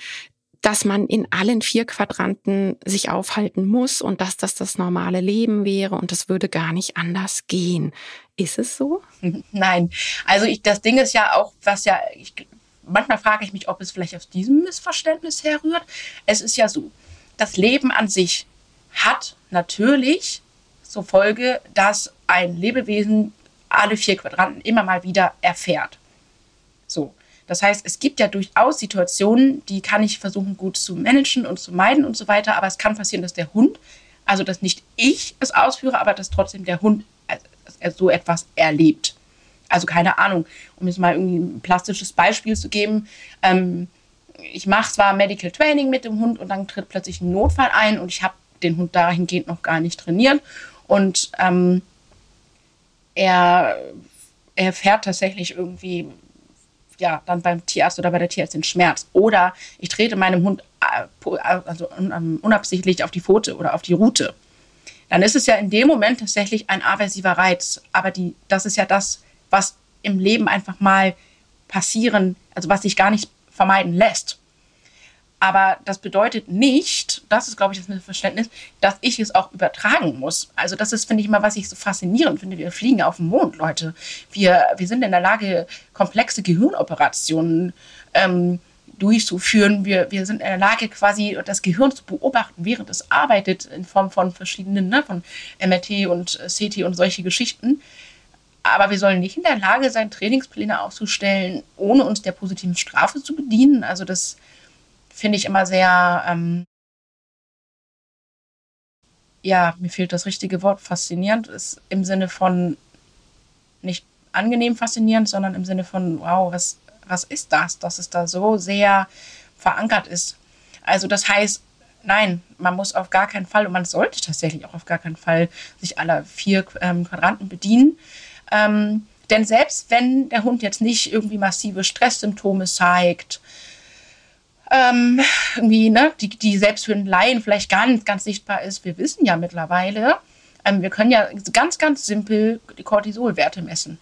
dass man in allen vier Quadranten sich aufhalten muss und dass das das normale Leben wäre und es würde gar nicht anders gehen. Ist es so? Nein. Also ich, das Ding ist ja auch, was ja, ich manchmal frage ich mich, ob es vielleicht aus diesem Missverständnis herrührt. Es ist ja so, das Leben an sich hat natürlich zur Folge, dass ein Lebewesen alle vier Quadranten immer mal wieder erfährt. Das heißt, es gibt ja durchaus Situationen, die kann ich versuchen gut zu managen und zu meiden und so weiter, aber es kann passieren, dass der Hund, also dass nicht ich es ausführe, aber dass trotzdem der Hund so etwas erlebt. Also keine Ahnung, um jetzt mal irgendwie ein plastisches Beispiel zu geben. Ähm, ich mache zwar Medical Training mit dem Hund und dann tritt plötzlich ein Notfall ein und ich habe den Hund dahingehend noch gar nicht trainiert. Und ähm, er, er fährt tatsächlich irgendwie, ja, dann beim Tierarzt oder bei der Tierärztin Schmerz. Oder ich trete meinem Hund äh, also unabsichtlich auf die Pfote oder auf die Rute. Dann ist es ja in dem Moment tatsächlich ein aversiver Reiz. Aber die, das ist ja das, was im Leben einfach mal passieren, also was sich gar nicht vermeiden lässt. Aber das bedeutet nicht, das ist, glaube ich, das Missverständnis, dass ich es auch übertragen muss. Also das ist, finde ich immer, was ich so faszinierend finde. Wir fliegen auf den Mond, Leute. Wir, wir sind in der Lage, komplexe Gehirnoperationen ähm, durchzuführen. Wir, wir sind in der Lage, quasi das Gehirn zu beobachten, während es arbeitet, in Form von verschiedenen, ne, von MRT und CT und solche Geschichten. Aber wir sollen nicht in der Lage sein, Trainingspläne aufzustellen, ohne uns der positiven Strafe zu bedienen. Also das finde ich immer sehr, ähm, ja, mir fehlt das richtige Wort, faszinierend, ist im Sinne von nicht angenehm faszinierend, sondern im Sinne von, wow, was, was ist das, dass es da so sehr verankert ist. Also das heißt, nein, man muss auf gar keinen Fall und man sollte tatsächlich auch auf gar keinen Fall sich aller vier ähm, Quadranten bedienen. Ähm, denn selbst wenn der Hund jetzt nicht irgendwie massive Stresssymptome zeigt, ähm, irgendwie, ne, die, die selbst für einen Laien vielleicht gar nicht ganz sichtbar ist, wir wissen ja mittlerweile, ähm, wir können ja ganz, ganz simpel die Cortisolwerte messen.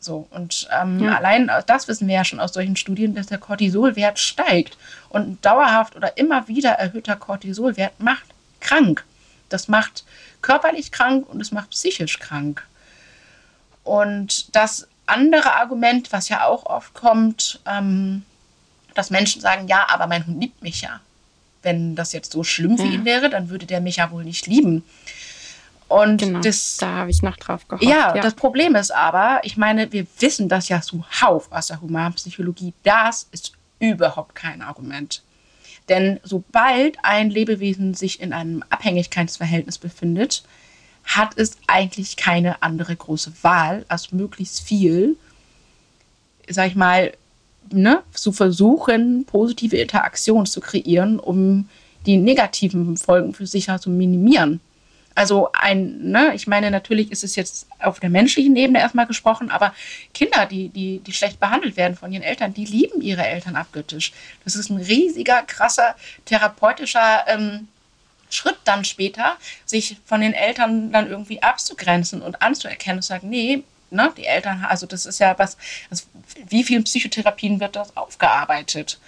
So, und ähm, ja. allein das wissen wir ja schon aus solchen Studien, dass der Cortisolwert steigt. Und ein dauerhaft oder immer wieder erhöhter Cortisolwert macht krank. Das macht körperlich krank und es macht psychisch krank. Und das andere Argument, was ja auch oft kommt, ähm, dass Menschen sagen, ja, aber mein Hund liebt mich ja. Wenn das jetzt so schlimm für ja. ihn wäre, dann würde der mich ja wohl nicht lieben. Und genau, das, da habe ich noch drauf gehofft. Ja, ja, das Problem ist aber, ich meine, wir wissen das ja zuhauf aus der Humanpsychologie, das ist überhaupt kein Argument. Denn sobald ein Lebewesen sich in einem Abhängigkeitsverhältnis befindet, hat es eigentlich keine andere große Wahl, als möglichst viel, sag ich mal, ne, zu versuchen, positive Interaktion zu kreieren, um die negativen Folgen für sich zu minimieren. Also ein, ne, ich meine, natürlich ist es jetzt auf der menschlichen Ebene erstmal gesprochen, aber Kinder, die, die, die schlecht behandelt werden von ihren Eltern, die lieben ihre Eltern abgöttisch. Das ist ein riesiger, krasser, therapeutischer ähm, Schritt dann später, sich von den Eltern dann irgendwie abzugrenzen und anzuerkennen und sagen, nee, ne, die Eltern, also das ist ja was, also wie vielen Psychotherapien wird das aufgearbeitet?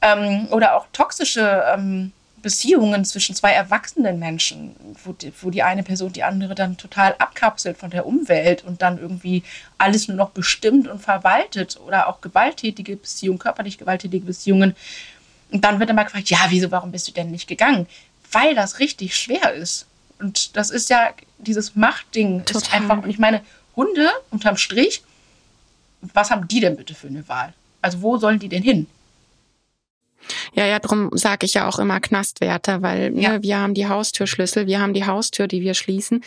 Ähm, oder auch toxische ähm, Beziehungen zwischen zwei erwachsenen Menschen, wo die, wo die eine Person die andere dann total abkapselt von der Umwelt und dann irgendwie alles nur noch bestimmt und verwaltet oder auch gewalttätige Beziehungen, körperlich gewalttätige Beziehungen. Und dann wird immer gefragt, ja, wieso, warum bist du denn nicht gegangen? weil das richtig schwer ist. Und das ist ja dieses Machtding Total. ist einfach, und ich meine, Hunde unterm Strich was haben die denn bitte für eine Wahl? Also wo sollen die denn hin? Ja, ja, darum sage ich ja auch immer Knastwärter, weil ne, ja. ne, wir haben die Haustürschlüssel, wir haben die Haustür, die wir schließen.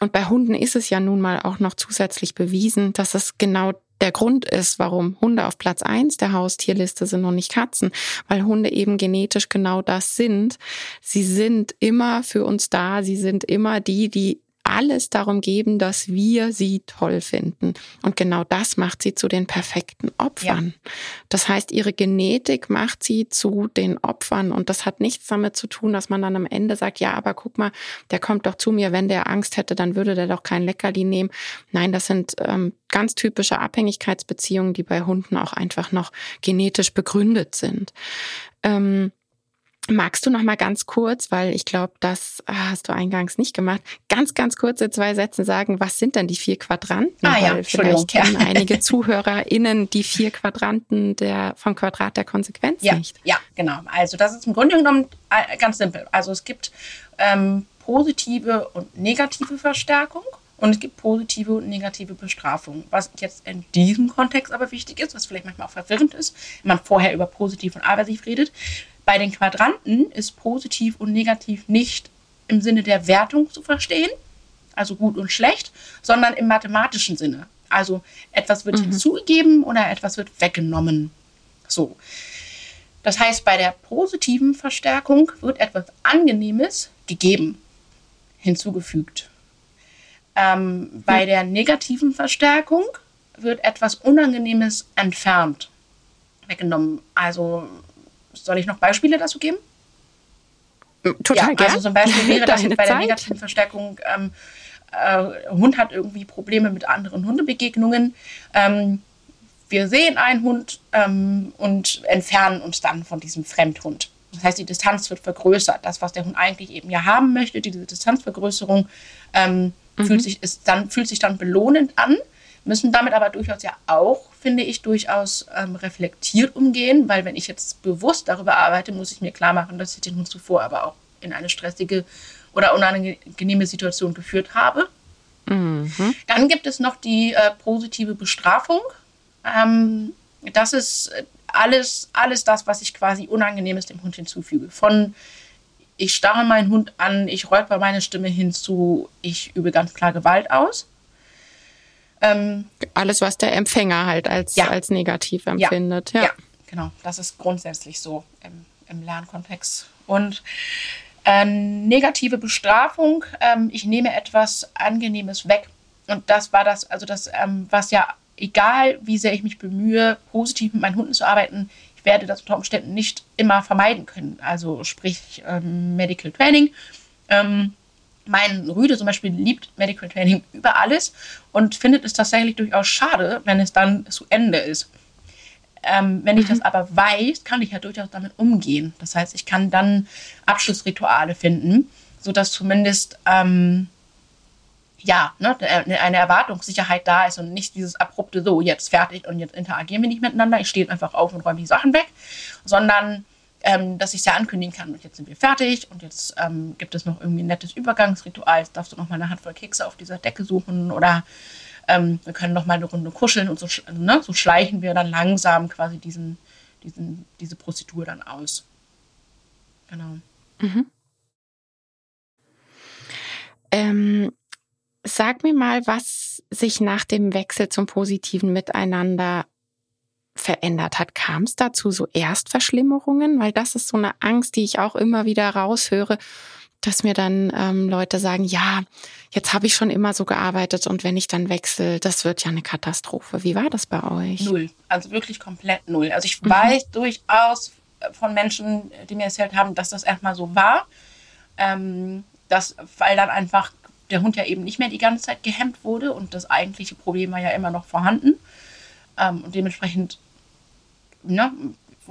Und bei Hunden ist es ja nun mal auch noch zusätzlich bewiesen, dass es genau der Grund ist, warum Hunde auf Platz eins der Haustierliste sind und nicht Katzen, weil Hunde eben genetisch genau das sind. Sie sind immer für uns da, sie sind immer die, die alles darum geben, dass wir sie toll finden. Und genau das macht sie zu den perfekten Opfern. Ja. Das heißt, ihre Genetik macht sie zu den Opfern. Und das hat nichts damit zu tun, dass man dann am Ende sagt, ja, aber guck mal, der kommt doch zu mir, wenn der Angst hätte, dann würde der doch kein Leckerli nehmen. Nein, das sind ähm, ganz typische Abhängigkeitsbeziehungen, die bei Hunden auch einfach noch genetisch begründet sind. Ähm, Magst du noch mal ganz kurz, weil ich glaube, das hast du eingangs nicht gemacht, ganz, ganz kurze zwei Sätze sagen, was sind denn die vier Quadranten? Ah, ja, weil vielleicht kennen ja. einige ZuhörerInnen die vier Quadranten der, vom Quadrat der Konsequenz ja, nicht. Ja, genau. Also das ist im Grunde genommen äh, ganz simpel. Also es gibt ähm, positive und negative Verstärkung und es gibt positive und negative Bestrafung. Was jetzt in diesem Kontext aber wichtig ist, was vielleicht manchmal auch verwirrend ist, wenn man vorher über positiv und aversiv redet, bei den Quadranten ist positiv und negativ nicht im Sinne der Wertung zu verstehen, also gut und schlecht, sondern im mathematischen Sinne. Also etwas wird mhm. hinzugegeben oder etwas wird weggenommen. So. Das heißt, bei der positiven Verstärkung wird etwas Angenehmes gegeben, hinzugefügt. Ähm, mhm. Bei der negativen Verstärkung wird etwas Unangenehmes entfernt, weggenommen. Also soll ich noch Beispiele dazu geben? Total ja, gerne. Also zum Beispiel wäre das bei der negativen Verstärkung, ähm, äh, Hund hat irgendwie Probleme mit anderen Hundebegegnungen. Ähm, wir sehen einen Hund ähm, und entfernen uns dann von diesem Fremdhund. Das heißt, die Distanz wird vergrößert. Das, was der Hund eigentlich eben ja haben möchte, diese Distanzvergrößerung, ähm, mhm. fühlt, sich, ist dann, fühlt sich dann belohnend an müssen damit aber durchaus ja auch, finde ich, durchaus ähm, reflektiert umgehen, weil wenn ich jetzt bewusst darüber arbeite, muss ich mir klar machen, dass ich den Hund zuvor aber auch in eine stressige oder unangenehme Situation geführt habe. Mhm. Dann gibt es noch die äh, positive Bestrafung. Ähm, das ist alles, alles das, was ich quasi Unangenehmes dem Hund hinzufüge. Von ich starre meinen Hund an, ich räupe meine Stimme hinzu, ich übe ganz klar Gewalt aus. Ähm, Alles, was der Empfänger halt als, ja. als negativ empfindet. Ja. ja. genau. Das ist grundsätzlich so im, im Lernkontext. Und äh, negative Bestrafung, ähm, ich nehme etwas Angenehmes weg. Und das war das, also das, ähm, was ja, egal wie sehr ich mich bemühe, positiv mit meinen Hunden zu arbeiten, ich werde das unter Umständen nicht immer vermeiden können. Also sprich ähm, Medical Training. Mein Rüde zum Beispiel liebt Medical Training über alles und findet es tatsächlich durchaus schade, wenn es dann zu Ende ist. Ähm, wenn ich mhm. das aber weiß, kann ich ja durchaus damit umgehen. Das heißt, ich kann dann Abschlussrituale finden, sodass zumindest ähm, ja, ne, eine Erwartungssicherheit da ist und nicht dieses abrupte so, jetzt fertig und jetzt interagieren wir nicht miteinander, ich stehe einfach auf und räume die Sachen weg, sondern ähm, dass ich es ja ankündigen kann. Und jetzt sind wir fertig und jetzt ähm, gibt es noch irgendwie ein nettes Übergangsritual. Jetzt darfst du noch mal eine Handvoll Kekse auf dieser Decke suchen oder ähm, wir können noch mal eine Runde kuscheln und so, ne, so schleichen wir dann langsam quasi diesen, diesen, diese Prozedur dann aus. Genau. Mhm. Ähm, sag mir mal, was sich nach dem Wechsel zum positiven Miteinander verändert hat. Kam es dazu so Erstverschlimmerungen? Weil das ist so eine Angst, die ich auch immer wieder raushöre, dass mir dann ähm, Leute sagen, ja, jetzt habe ich schon immer so gearbeitet und wenn ich dann wechsle, das wird ja eine Katastrophe. Wie war das bei euch? Null. Also wirklich komplett null. Also ich mhm. weiß durchaus von Menschen, die mir erzählt haben, dass das erstmal so war. Ähm, dass, weil dann einfach der Hund ja eben nicht mehr die ganze Zeit gehemmt wurde und das eigentliche Problem war ja immer noch vorhanden. Ähm, und dementsprechend ne,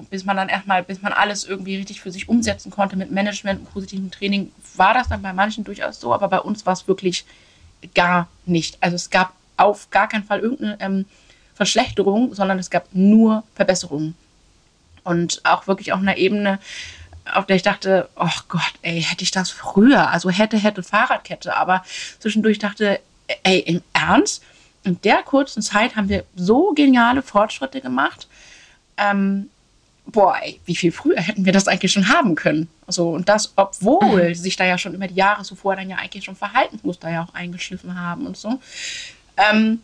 bis man dann erstmal, bis man alles irgendwie richtig für sich umsetzen konnte mit Management und positivem Training, war das dann bei manchen durchaus so, aber bei uns war es wirklich gar nicht. Also es gab auf gar keinen Fall irgendeine ähm, Verschlechterung, sondern es gab nur Verbesserungen. Und auch wirklich auf einer Ebene, auf der ich dachte, oh Gott, ey, hätte ich das früher, also hätte, hätte Fahrradkette, aber zwischendurch dachte, ey, im Ernst? in der kurzen Zeit haben wir so geniale Fortschritte gemacht. Ähm, boah, ey, wie viel früher hätten wir das eigentlich schon haben können? Also, und das, obwohl mhm. sich da ja schon über die Jahre zuvor dann ja eigentlich schon Verhaltensmuster ja auch eingeschliffen haben und so. Ähm,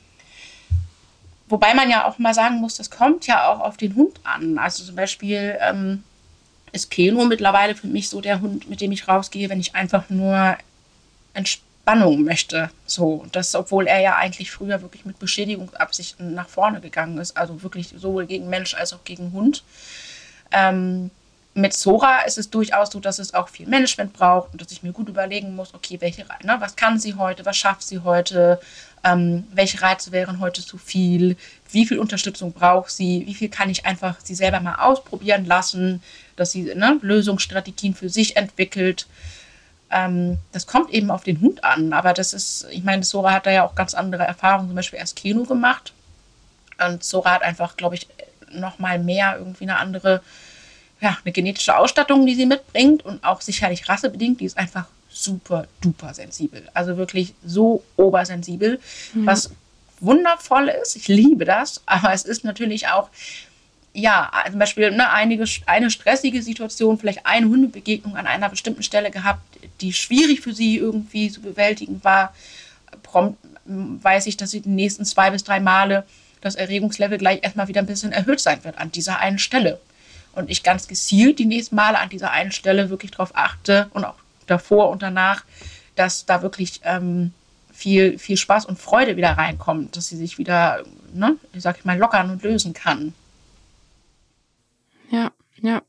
wobei man ja auch mal sagen muss, das kommt ja auch auf den Hund an. Also zum Beispiel ähm, ist Keno mittlerweile für mich so der Hund, mit dem ich rausgehe, wenn ich einfach nur Entspannung möchte. So, das, obwohl er ja eigentlich früher wirklich mit Beschädigungsabsichten nach vorne gegangen ist. Also wirklich sowohl gegen Mensch als auch gegen Hund. Ähm, mit Sora ist es durchaus so, dass es auch viel Management braucht und dass ich mir gut überlegen muss, okay, welche, ne, was kann sie heute, was schafft sie heute, ähm, welche Reize wären heute zu viel, wie viel Unterstützung braucht sie, wie viel kann ich einfach sie selber mal ausprobieren lassen, dass sie ne, Lösungsstrategien für sich entwickelt. Ähm, das kommt eben auf den Hund an, aber das ist, ich meine, Sora hat da ja auch ganz andere Erfahrungen, zum Beispiel erst Kino gemacht und Sora hat einfach, glaube ich, noch mal mehr irgendwie eine andere, ja, eine genetische Ausstattung, die sie mitbringt und auch sicherlich rassebedingt, die ist einfach super duper sensibel. Also wirklich so obersensibel, mhm. was wundervoll ist. Ich liebe das, aber es ist natürlich auch, ja, zum Beispiel ne, einige, eine stressige Situation, vielleicht eine Hundebegegnung an einer bestimmten Stelle gehabt, die schwierig für sie irgendwie zu bewältigen war. Prompt weiß ich, dass sie die nächsten zwei bis drei Male das Erregungslevel gleich erstmal wieder ein bisschen erhöht sein wird an dieser einen Stelle. Und ich ganz gezielt die nächsten Male an dieser einen Stelle wirklich darauf achte und auch davor und danach, dass da wirklich ähm, viel, viel Spaß und Freude wieder reinkommt, dass sie sich wieder, ne, sag ich mal, lockern und lösen kann. Ja, ja.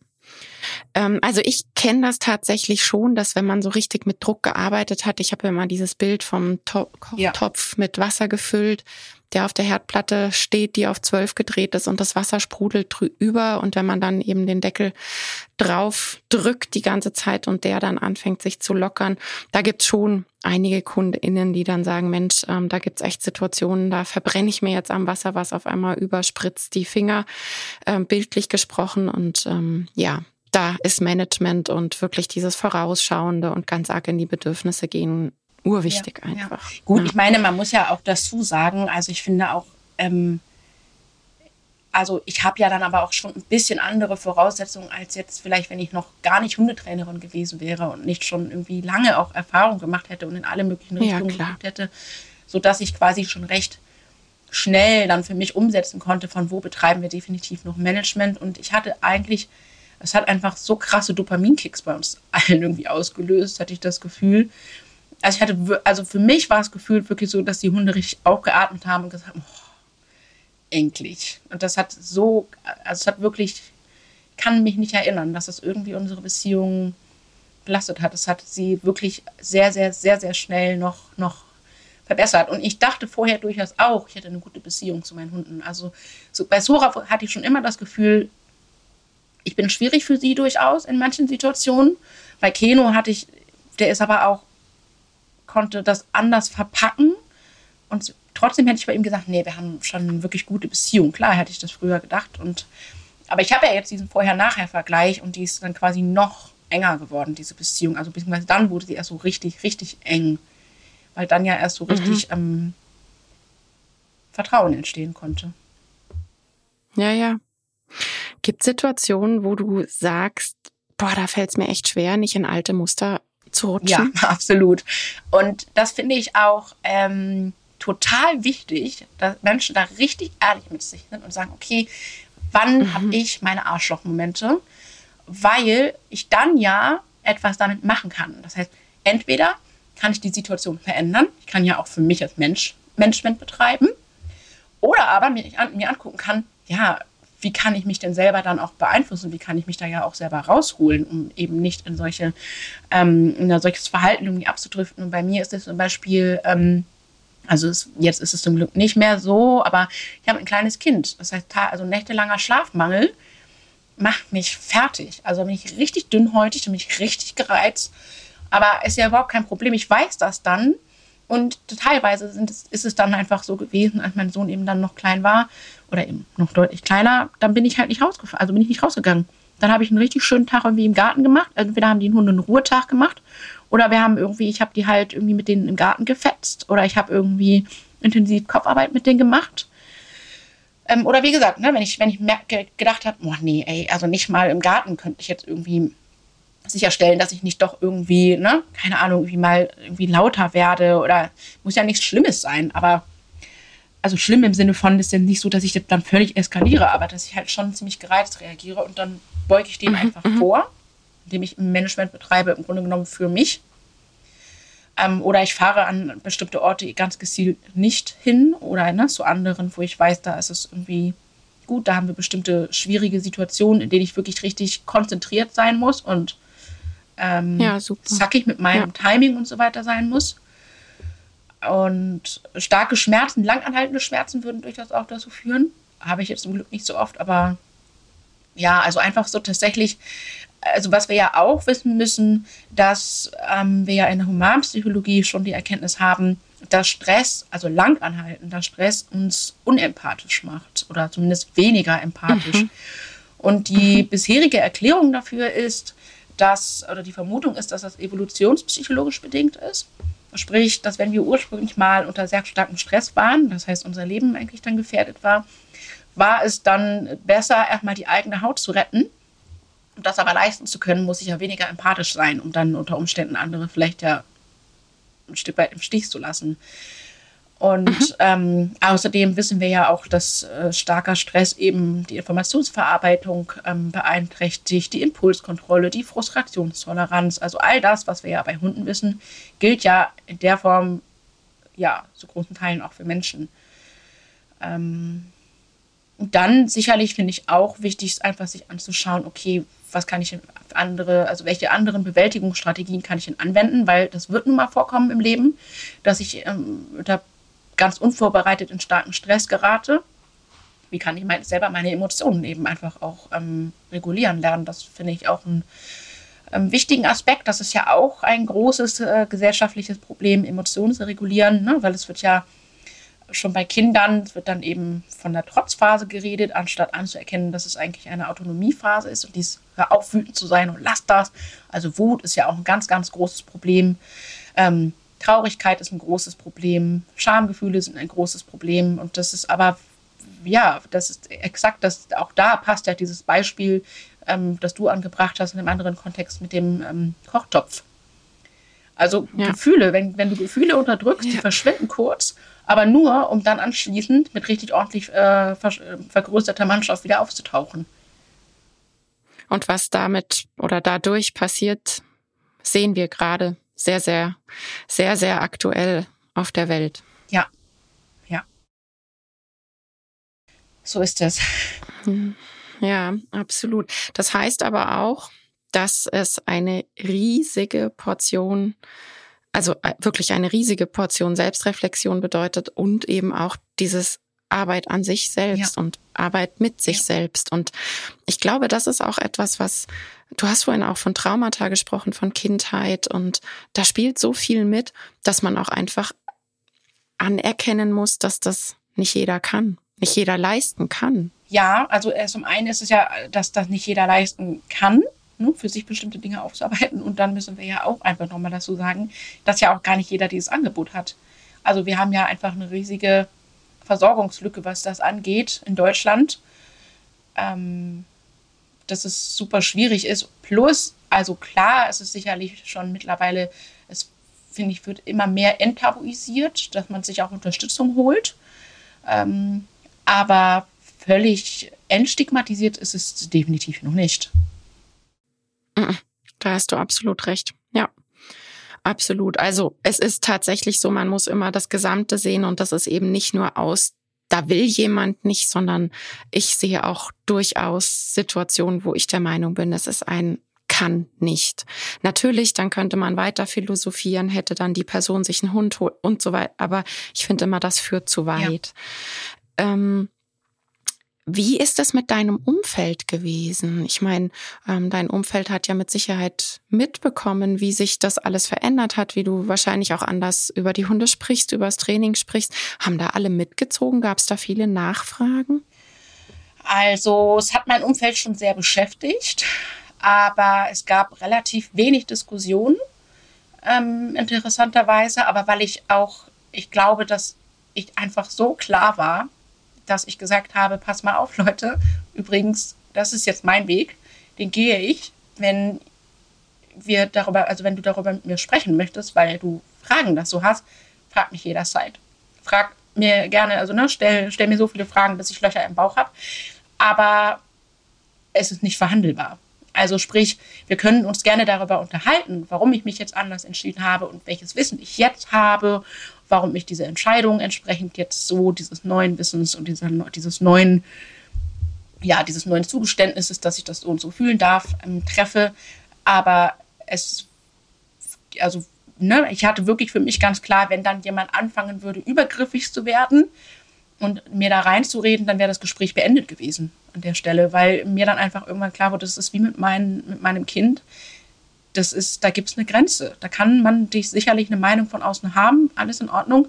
Ähm, also ich kenne das tatsächlich schon, dass wenn man so richtig mit Druck gearbeitet hat, ich habe ja mal dieses Bild vom to Kochtopf ja. mit Wasser gefüllt, der auf der Herdplatte steht, die auf zwölf gedreht ist und das Wasser sprudelt drüber und wenn man dann eben den Deckel drauf drückt die ganze Zeit und der dann anfängt sich zu lockern, da gibt's schon einige KundInnen, die dann sagen, Mensch, ähm, da gibt's echt Situationen, da verbrenne ich mir jetzt am Wasser, was auf einmal überspritzt die Finger, ähm, bildlich gesprochen. Und ähm, ja, da ist Management und wirklich dieses Vorausschauende und ganz arg in die Bedürfnisse gehen urwichtig ja, einfach. Ja. Gut, ja. ich meine, man muss ja auch dazu sagen, also ich finde auch, ähm, also ich habe ja dann aber auch schon ein bisschen andere Voraussetzungen als jetzt vielleicht, wenn ich noch gar nicht Hundetrainerin gewesen wäre und nicht schon irgendwie lange auch Erfahrung gemacht hätte und in alle möglichen Richtungen geguckt hätte, sodass ich quasi schon recht schnell dann für mich umsetzen konnte, von wo betreiben wir definitiv noch Management. Und ich hatte eigentlich, es hat einfach so krasse Dopaminkicks bei uns allen irgendwie ausgelöst, hatte ich das Gefühl also ich hatte, also für mich war es gefühlt wirklich so, dass die Hunde richtig aufgeatmet haben und gesagt haben, oh, endlich. Und das hat so, also es hat wirklich, kann mich nicht erinnern, dass das irgendwie unsere Beziehung belastet hat. Es hat sie wirklich sehr, sehr, sehr, sehr schnell noch, noch verbessert. Und ich dachte vorher durchaus auch, ich hätte eine gute Beziehung zu meinen Hunden. Also so, bei Sora hatte ich schon immer das Gefühl, ich bin schwierig für sie durchaus in manchen Situationen. Bei Keno hatte ich, der ist aber auch konnte das anders verpacken. Und trotzdem hätte ich bei ihm gesagt, nee, wir haben schon eine wirklich gute Beziehung. Klar hätte ich das früher gedacht. Und, aber ich habe ja jetzt diesen Vorher-Nachher-Vergleich und die ist dann quasi noch enger geworden, diese Beziehung. Also beziehungsweise dann wurde sie erst so richtig, richtig eng. Weil dann ja erst so richtig mhm. ähm, Vertrauen entstehen konnte. Ja, ja. Gibt Situationen, wo du sagst, boah, da fällt es mir echt schwer, nicht in alte Muster zu rutschen. Ja, absolut. Und das finde ich auch ähm, total wichtig, dass Menschen da richtig ehrlich mit sich sind und sagen, okay, wann mhm. habe ich meine Arschlochmomente? Weil ich dann ja etwas damit machen kann. Das heißt, entweder kann ich die Situation verändern, ich kann ja auch für mich als Mensch Management betreiben, oder aber mir, mir angucken kann, ja, wie kann ich mich denn selber dann auch beeinflussen? Wie kann ich mich da ja auch selber rausholen, um eben nicht in solche, ähm, in solches Verhalten irgendwie abzudriften? Und bei mir ist es zum Beispiel, ähm, also es, jetzt ist es zum Glück nicht mehr so, aber ich habe ein kleines Kind. Das heißt, also nächtelanger Schlafmangel macht mich fertig. Also bin ich richtig dünnhäutig, bin ich richtig gereizt. Aber ist ja überhaupt kein Problem. Ich weiß das dann. Und teilweise es, ist es dann einfach so gewesen, als mein Sohn eben dann noch klein war oder eben noch deutlich kleiner, dann bin ich halt nicht rausgefahren, also bin ich nicht rausgegangen. Dann habe ich einen richtig schönen Tag irgendwie im Garten gemacht. Entweder haben die Hunde einen Ruhetag gemacht oder wir haben irgendwie, ich habe die halt irgendwie mit denen im Garten gefetzt oder ich habe irgendwie intensiv Kopfarbeit mit denen gemacht. Ähm, oder wie gesagt, ne, wenn ich, wenn ich gedacht habe, oh nee, ey, also nicht mal im Garten könnte ich jetzt irgendwie sicherstellen, dass ich nicht doch irgendwie, ne, keine Ahnung, irgendwie mal irgendwie lauter werde oder muss ja nichts Schlimmes sein, aber also schlimm im Sinne von, ist ja nicht so, dass ich dann völlig eskaliere, aber dass ich halt schon ziemlich gereizt reagiere und dann beuge ich dem mhm, einfach mhm. vor, indem ich Management betreibe, im Grunde genommen für mich. Ähm, oder ich fahre an bestimmte Orte ganz gezielt nicht hin oder ne, zu anderen, wo ich weiß, da ist es irgendwie gut, da haben wir bestimmte schwierige Situationen, in denen ich wirklich richtig konzentriert sein muss und ähm, ja, zackig mit meinem ja. Timing und so weiter sein muss. Und starke Schmerzen, langanhaltende Schmerzen würden durchaus auch dazu führen. Habe ich jetzt zum Glück nicht so oft, aber ja, also einfach so tatsächlich, also was wir ja auch wissen müssen, dass ähm, wir ja in der Humanpsychologie schon die Erkenntnis haben, dass Stress, also langanhaltender Stress, uns unempathisch macht oder zumindest weniger empathisch. Mhm. Und die mhm. bisherige Erklärung dafür ist, dass, oder die Vermutung ist, dass das evolutionspsychologisch bedingt ist. Sprich, dass wenn wir ursprünglich mal unter sehr starkem Stress waren, das heißt unser Leben eigentlich dann gefährdet war, war es dann besser, erstmal die eigene Haut zu retten. Um das aber leisten zu können, muss ich ja weniger empathisch sein, um dann unter Umständen andere vielleicht ja ein Stück weit im Stich zu lassen. Und mhm. ähm, außerdem wissen wir ja auch, dass äh, starker Stress eben die Informationsverarbeitung ähm, beeinträchtigt, die Impulskontrolle, die Frustrationstoleranz. Also all das, was wir ja bei Hunden wissen, gilt ja in der Form ja zu großen Teilen auch für Menschen. Ähm, und dann sicherlich finde ich auch wichtig, einfach sich anzuschauen, okay, was kann ich andere, also welche anderen Bewältigungsstrategien kann ich denn anwenden, weil das wird nun mal vorkommen im Leben, dass ich ähm, unter ganz unvorbereitet in starken Stress gerate, wie kann ich mein, selber meine Emotionen eben einfach auch ähm, regulieren lernen? Das finde ich auch einen ähm, wichtigen Aspekt. Das ist ja auch ein großes äh, gesellschaftliches Problem, Emotionen zu regulieren, ne? weil es wird ja schon bei Kindern wird dann eben von der Trotzphase geredet, anstatt anzuerkennen, dass es eigentlich eine Autonomiephase ist und dies hör auf, wütend zu sein und lass das. Also Wut ist ja auch ein ganz, ganz großes Problem. Ähm, Traurigkeit ist ein großes Problem, Schamgefühle sind ein großes Problem und das ist aber, ja, das ist exakt das, auch da passt ja dieses Beispiel, ähm, das du angebracht hast in einem anderen Kontext mit dem ähm, Kochtopf. Also ja. Gefühle, wenn, wenn du Gefühle unterdrückst, ja. die verschwinden kurz, aber nur, um dann anschließend mit richtig ordentlich äh, ver vergrößerter Mannschaft wieder aufzutauchen. Und was damit oder dadurch passiert, sehen wir gerade sehr, sehr, sehr, sehr aktuell auf der Welt. Ja, ja. So ist es. Hm. Ja, absolut. Das heißt aber auch, dass es eine riesige Portion, also äh, wirklich eine riesige Portion Selbstreflexion bedeutet und eben auch dieses Arbeit an sich selbst ja. und Arbeit mit sich ja. selbst. Und ich glaube, das ist auch etwas, was Du hast vorhin auch von Traumata gesprochen, von Kindheit und da spielt so viel mit, dass man auch einfach anerkennen muss, dass das nicht jeder kann, nicht jeder leisten kann. Ja, also äh, zum einen ist es ja, dass das nicht jeder leisten kann, ne, für sich bestimmte Dinge aufzuarbeiten und dann müssen wir ja auch einfach nochmal dazu sagen, dass ja auch gar nicht jeder dieses Angebot hat. Also wir haben ja einfach eine riesige Versorgungslücke, was das angeht in Deutschland. Ähm, dass es super schwierig ist. Plus, also klar, es ist sicherlich schon mittlerweile, es finde ich, wird immer mehr enttabuisiert, dass man sich auch Unterstützung holt. Ähm, aber völlig entstigmatisiert ist es definitiv noch nicht. Da hast du absolut recht. Ja. Absolut. Also es ist tatsächlich so, man muss immer das Gesamte sehen und das ist eben nicht nur aus da will jemand nicht, sondern ich sehe auch durchaus Situationen, wo ich der Meinung bin, es ist ein kann nicht. Natürlich, dann könnte man weiter philosophieren, hätte dann die Person sich einen Hund holt und so weiter. Aber ich finde immer, das führt zu weit. Ja. Ähm, wie ist es mit deinem Umfeld gewesen? Ich meine, ähm, dein Umfeld hat ja mit Sicherheit mitbekommen, wie sich das alles verändert hat, wie du wahrscheinlich auch anders über die Hunde sprichst, über das Training sprichst. Haben da alle mitgezogen? Gab es da viele Nachfragen? Also es hat mein Umfeld schon sehr beschäftigt, aber es gab relativ wenig Diskussionen, ähm, interessanterweise. Aber weil ich auch, ich glaube, dass ich einfach so klar war, dass ich gesagt habe, pass mal auf, Leute, übrigens, das ist jetzt mein Weg, den gehe ich, wenn wir darüber, also wenn du darüber mit mir sprechen möchtest, weil du Fragen dazu hast, frag mich jederzeit. Frag mir gerne, also ne, stell, stell mir so viele Fragen, bis ich Löcher im Bauch habe. Aber es ist nicht verhandelbar. Also sprich, wir können uns gerne darüber unterhalten, warum ich mich jetzt anders entschieden habe und welches Wissen ich jetzt habe, warum ich diese Entscheidung entsprechend jetzt so dieses neuen Wissens und dieser, dieses neuen, ja, dieses neuen Zugeständnisses, dass ich das so und so fühlen darf, ähm, treffe. Aber es, also, ne, ich hatte wirklich für mich ganz klar, wenn dann jemand anfangen würde, übergriffig zu werden, und mir da reinzureden, dann wäre das Gespräch beendet gewesen an der Stelle, weil mir dann einfach irgendwann klar wurde, das ist wie mit, mein, mit meinem Kind. Das ist, da gibt es eine Grenze. Da kann man dich sicherlich eine Meinung von außen haben, alles in Ordnung.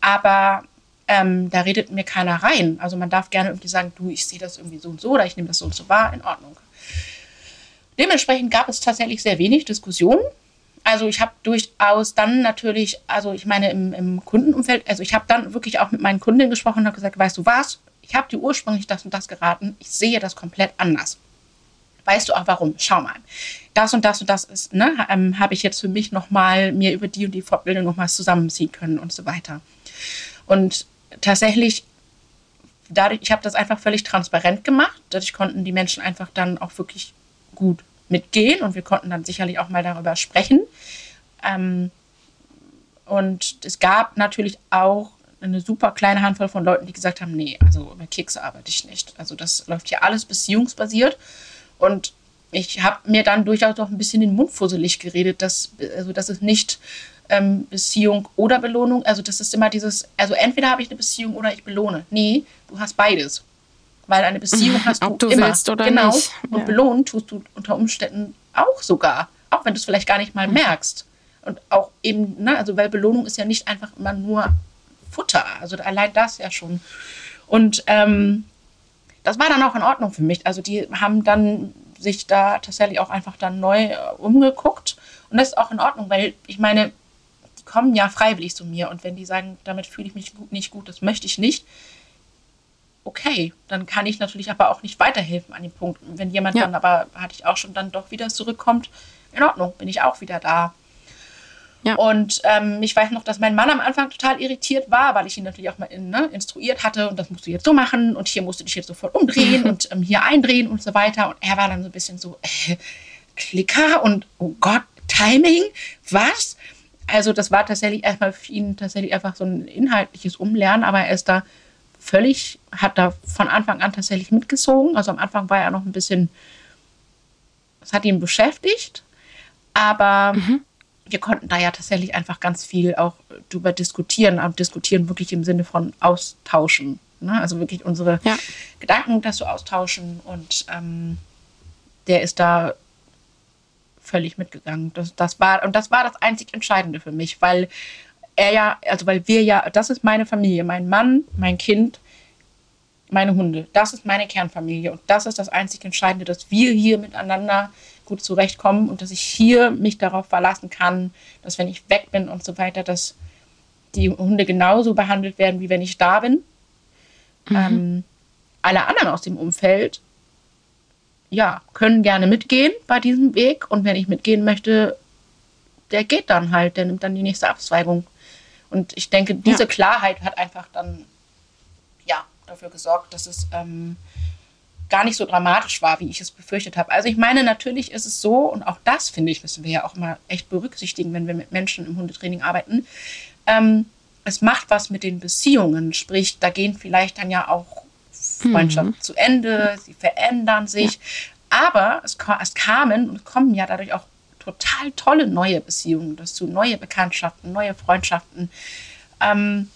Aber ähm, da redet mir keiner rein. Also man darf gerne irgendwie sagen, du, ich sehe das irgendwie so und so oder ich nehme das so und so wahr, in Ordnung. Dementsprechend gab es tatsächlich sehr wenig Diskussionen also ich habe durchaus dann natürlich, also ich meine im, im Kundenumfeld, also ich habe dann wirklich auch mit meinen Kundinnen gesprochen und habe gesagt, weißt du was, ich habe dir ursprünglich das und das geraten, ich sehe das komplett anders. Weißt du auch warum? Schau mal. Das und das und das ist, ne, ähm, habe ich jetzt für mich nochmal mir über die und die Fortbildung nochmal zusammenziehen können und so weiter. Und tatsächlich, dadurch, ich habe das einfach völlig transparent gemacht. Dadurch konnten die Menschen einfach dann auch wirklich gut mitgehen und wir konnten dann sicherlich auch mal darüber sprechen. Ähm, und es gab natürlich auch eine super kleine Handvoll von Leuten, die gesagt haben, nee, also über Kekse arbeite ich nicht. Also das läuft hier alles beziehungsbasiert. Und ich habe mir dann durchaus auch ein bisschen den Mund fusselig geredet, dass, also das ist nicht ähm, Beziehung oder Belohnung. Also das ist immer dieses, also entweder habe ich eine Beziehung oder ich belohne. Nee, du hast beides weil eine Beziehung hast du, du immer. Willst oder genau. Nicht. Und ja. belohnen tust du unter Umständen auch sogar, auch wenn du es vielleicht gar nicht mal mhm. merkst. Und auch eben, ne, also weil Belohnung ist ja nicht einfach immer nur Futter, also allein das ja schon. Und ähm, das war dann auch in Ordnung für mich. Also die haben dann sich da tatsächlich auch einfach dann neu äh, umgeguckt. Und das ist auch in Ordnung, weil ich meine, die kommen ja freiwillig zu mir. Und wenn die sagen, damit fühle ich mich gut, nicht gut, das möchte ich nicht, okay, dann kann ich natürlich aber auch nicht weiterhelfen an dem Punkt. Wenn jemand ja. dann aber, hatte ich auch schon, dann doch wieder zurückkommt, in Ordnung, bin ich auch wieder da. Ja. Und ähm, ich weiß noch, dass mein Mann am Anfang total irritiert war, weil ich ihn natürlich auch mal in, ne, instruiert hatte und das musst du jetzt so machen und hier musst du dich jetzt sofort umdrehen und ähm, hier eindrehen und so weiter. Und er war dann so ein bisschen so, äh, Klicker und oh Gott, Timing, was? Also das war tatsächlich erstmal für ihn tatsächlich einfach so ein inhaltliches Umlernen, aber er ist da völlig, hat da von Anfang an tatsächlich mitgezogen. Also am Anfang war er noch ein bisschen, es hat ihn beschäftigt, aber mhm. Wir konnten da ja tatsächlich einfach ganz viel auch drüber diskutieren, aber diskutieren wirklich im Sinne von austauschen. Ne? Also wirklich unsere ja. Gedanken dazu austauschen und ähm, der ist da völlig mitgegangen. Das, das war, und das war das einzig Entscheidende für mich, weil er ja, also weil wir ja, das ist meine Familie, mein Mann, mein Kind, meine Hunde. Das ist meine Kernfamilie und das ist das einzig Entscheidende, dass wir hier miteinander gut zurechtkommen und dass ich hier mich darauf verlassen kann, dass wenn ich weg bin und so weiter, dass die Hunde genauso behandelt werden, wie wenn ich da bin. Mhm. Ähm, alle anderen aus dem Umfeld, ja, können gerne mitgehen bei diesem Weg und wenn ich mitgehen möchte, der geht dann halt, der nimmt dann die nächste Abzweigung. Und ich denke, diese ja. Klarheit hat einfach dann ja dafür gesorgt, dass es ähm, gar nicht so dramatisch war, wie ich es befürchtet habe. Also ich meine, natürlich ist es so, und auch das, finde ich, müssen wir ja auch mal echt berücksichtigen, wenn wir mit Menschen im Hundetraining arbeiten. Ähm, es macht was mit den Beziehungen, sprich, da gehen vielleicht dann ja auch Freundschaften mhm. zu Ende, sie verändern sich. Ja. Aber es, es kamen und kommen ja dadurch auch total tolle neue Beziehungen dazu, neue Bekanntschaften, neue Freundschaften. Ähm,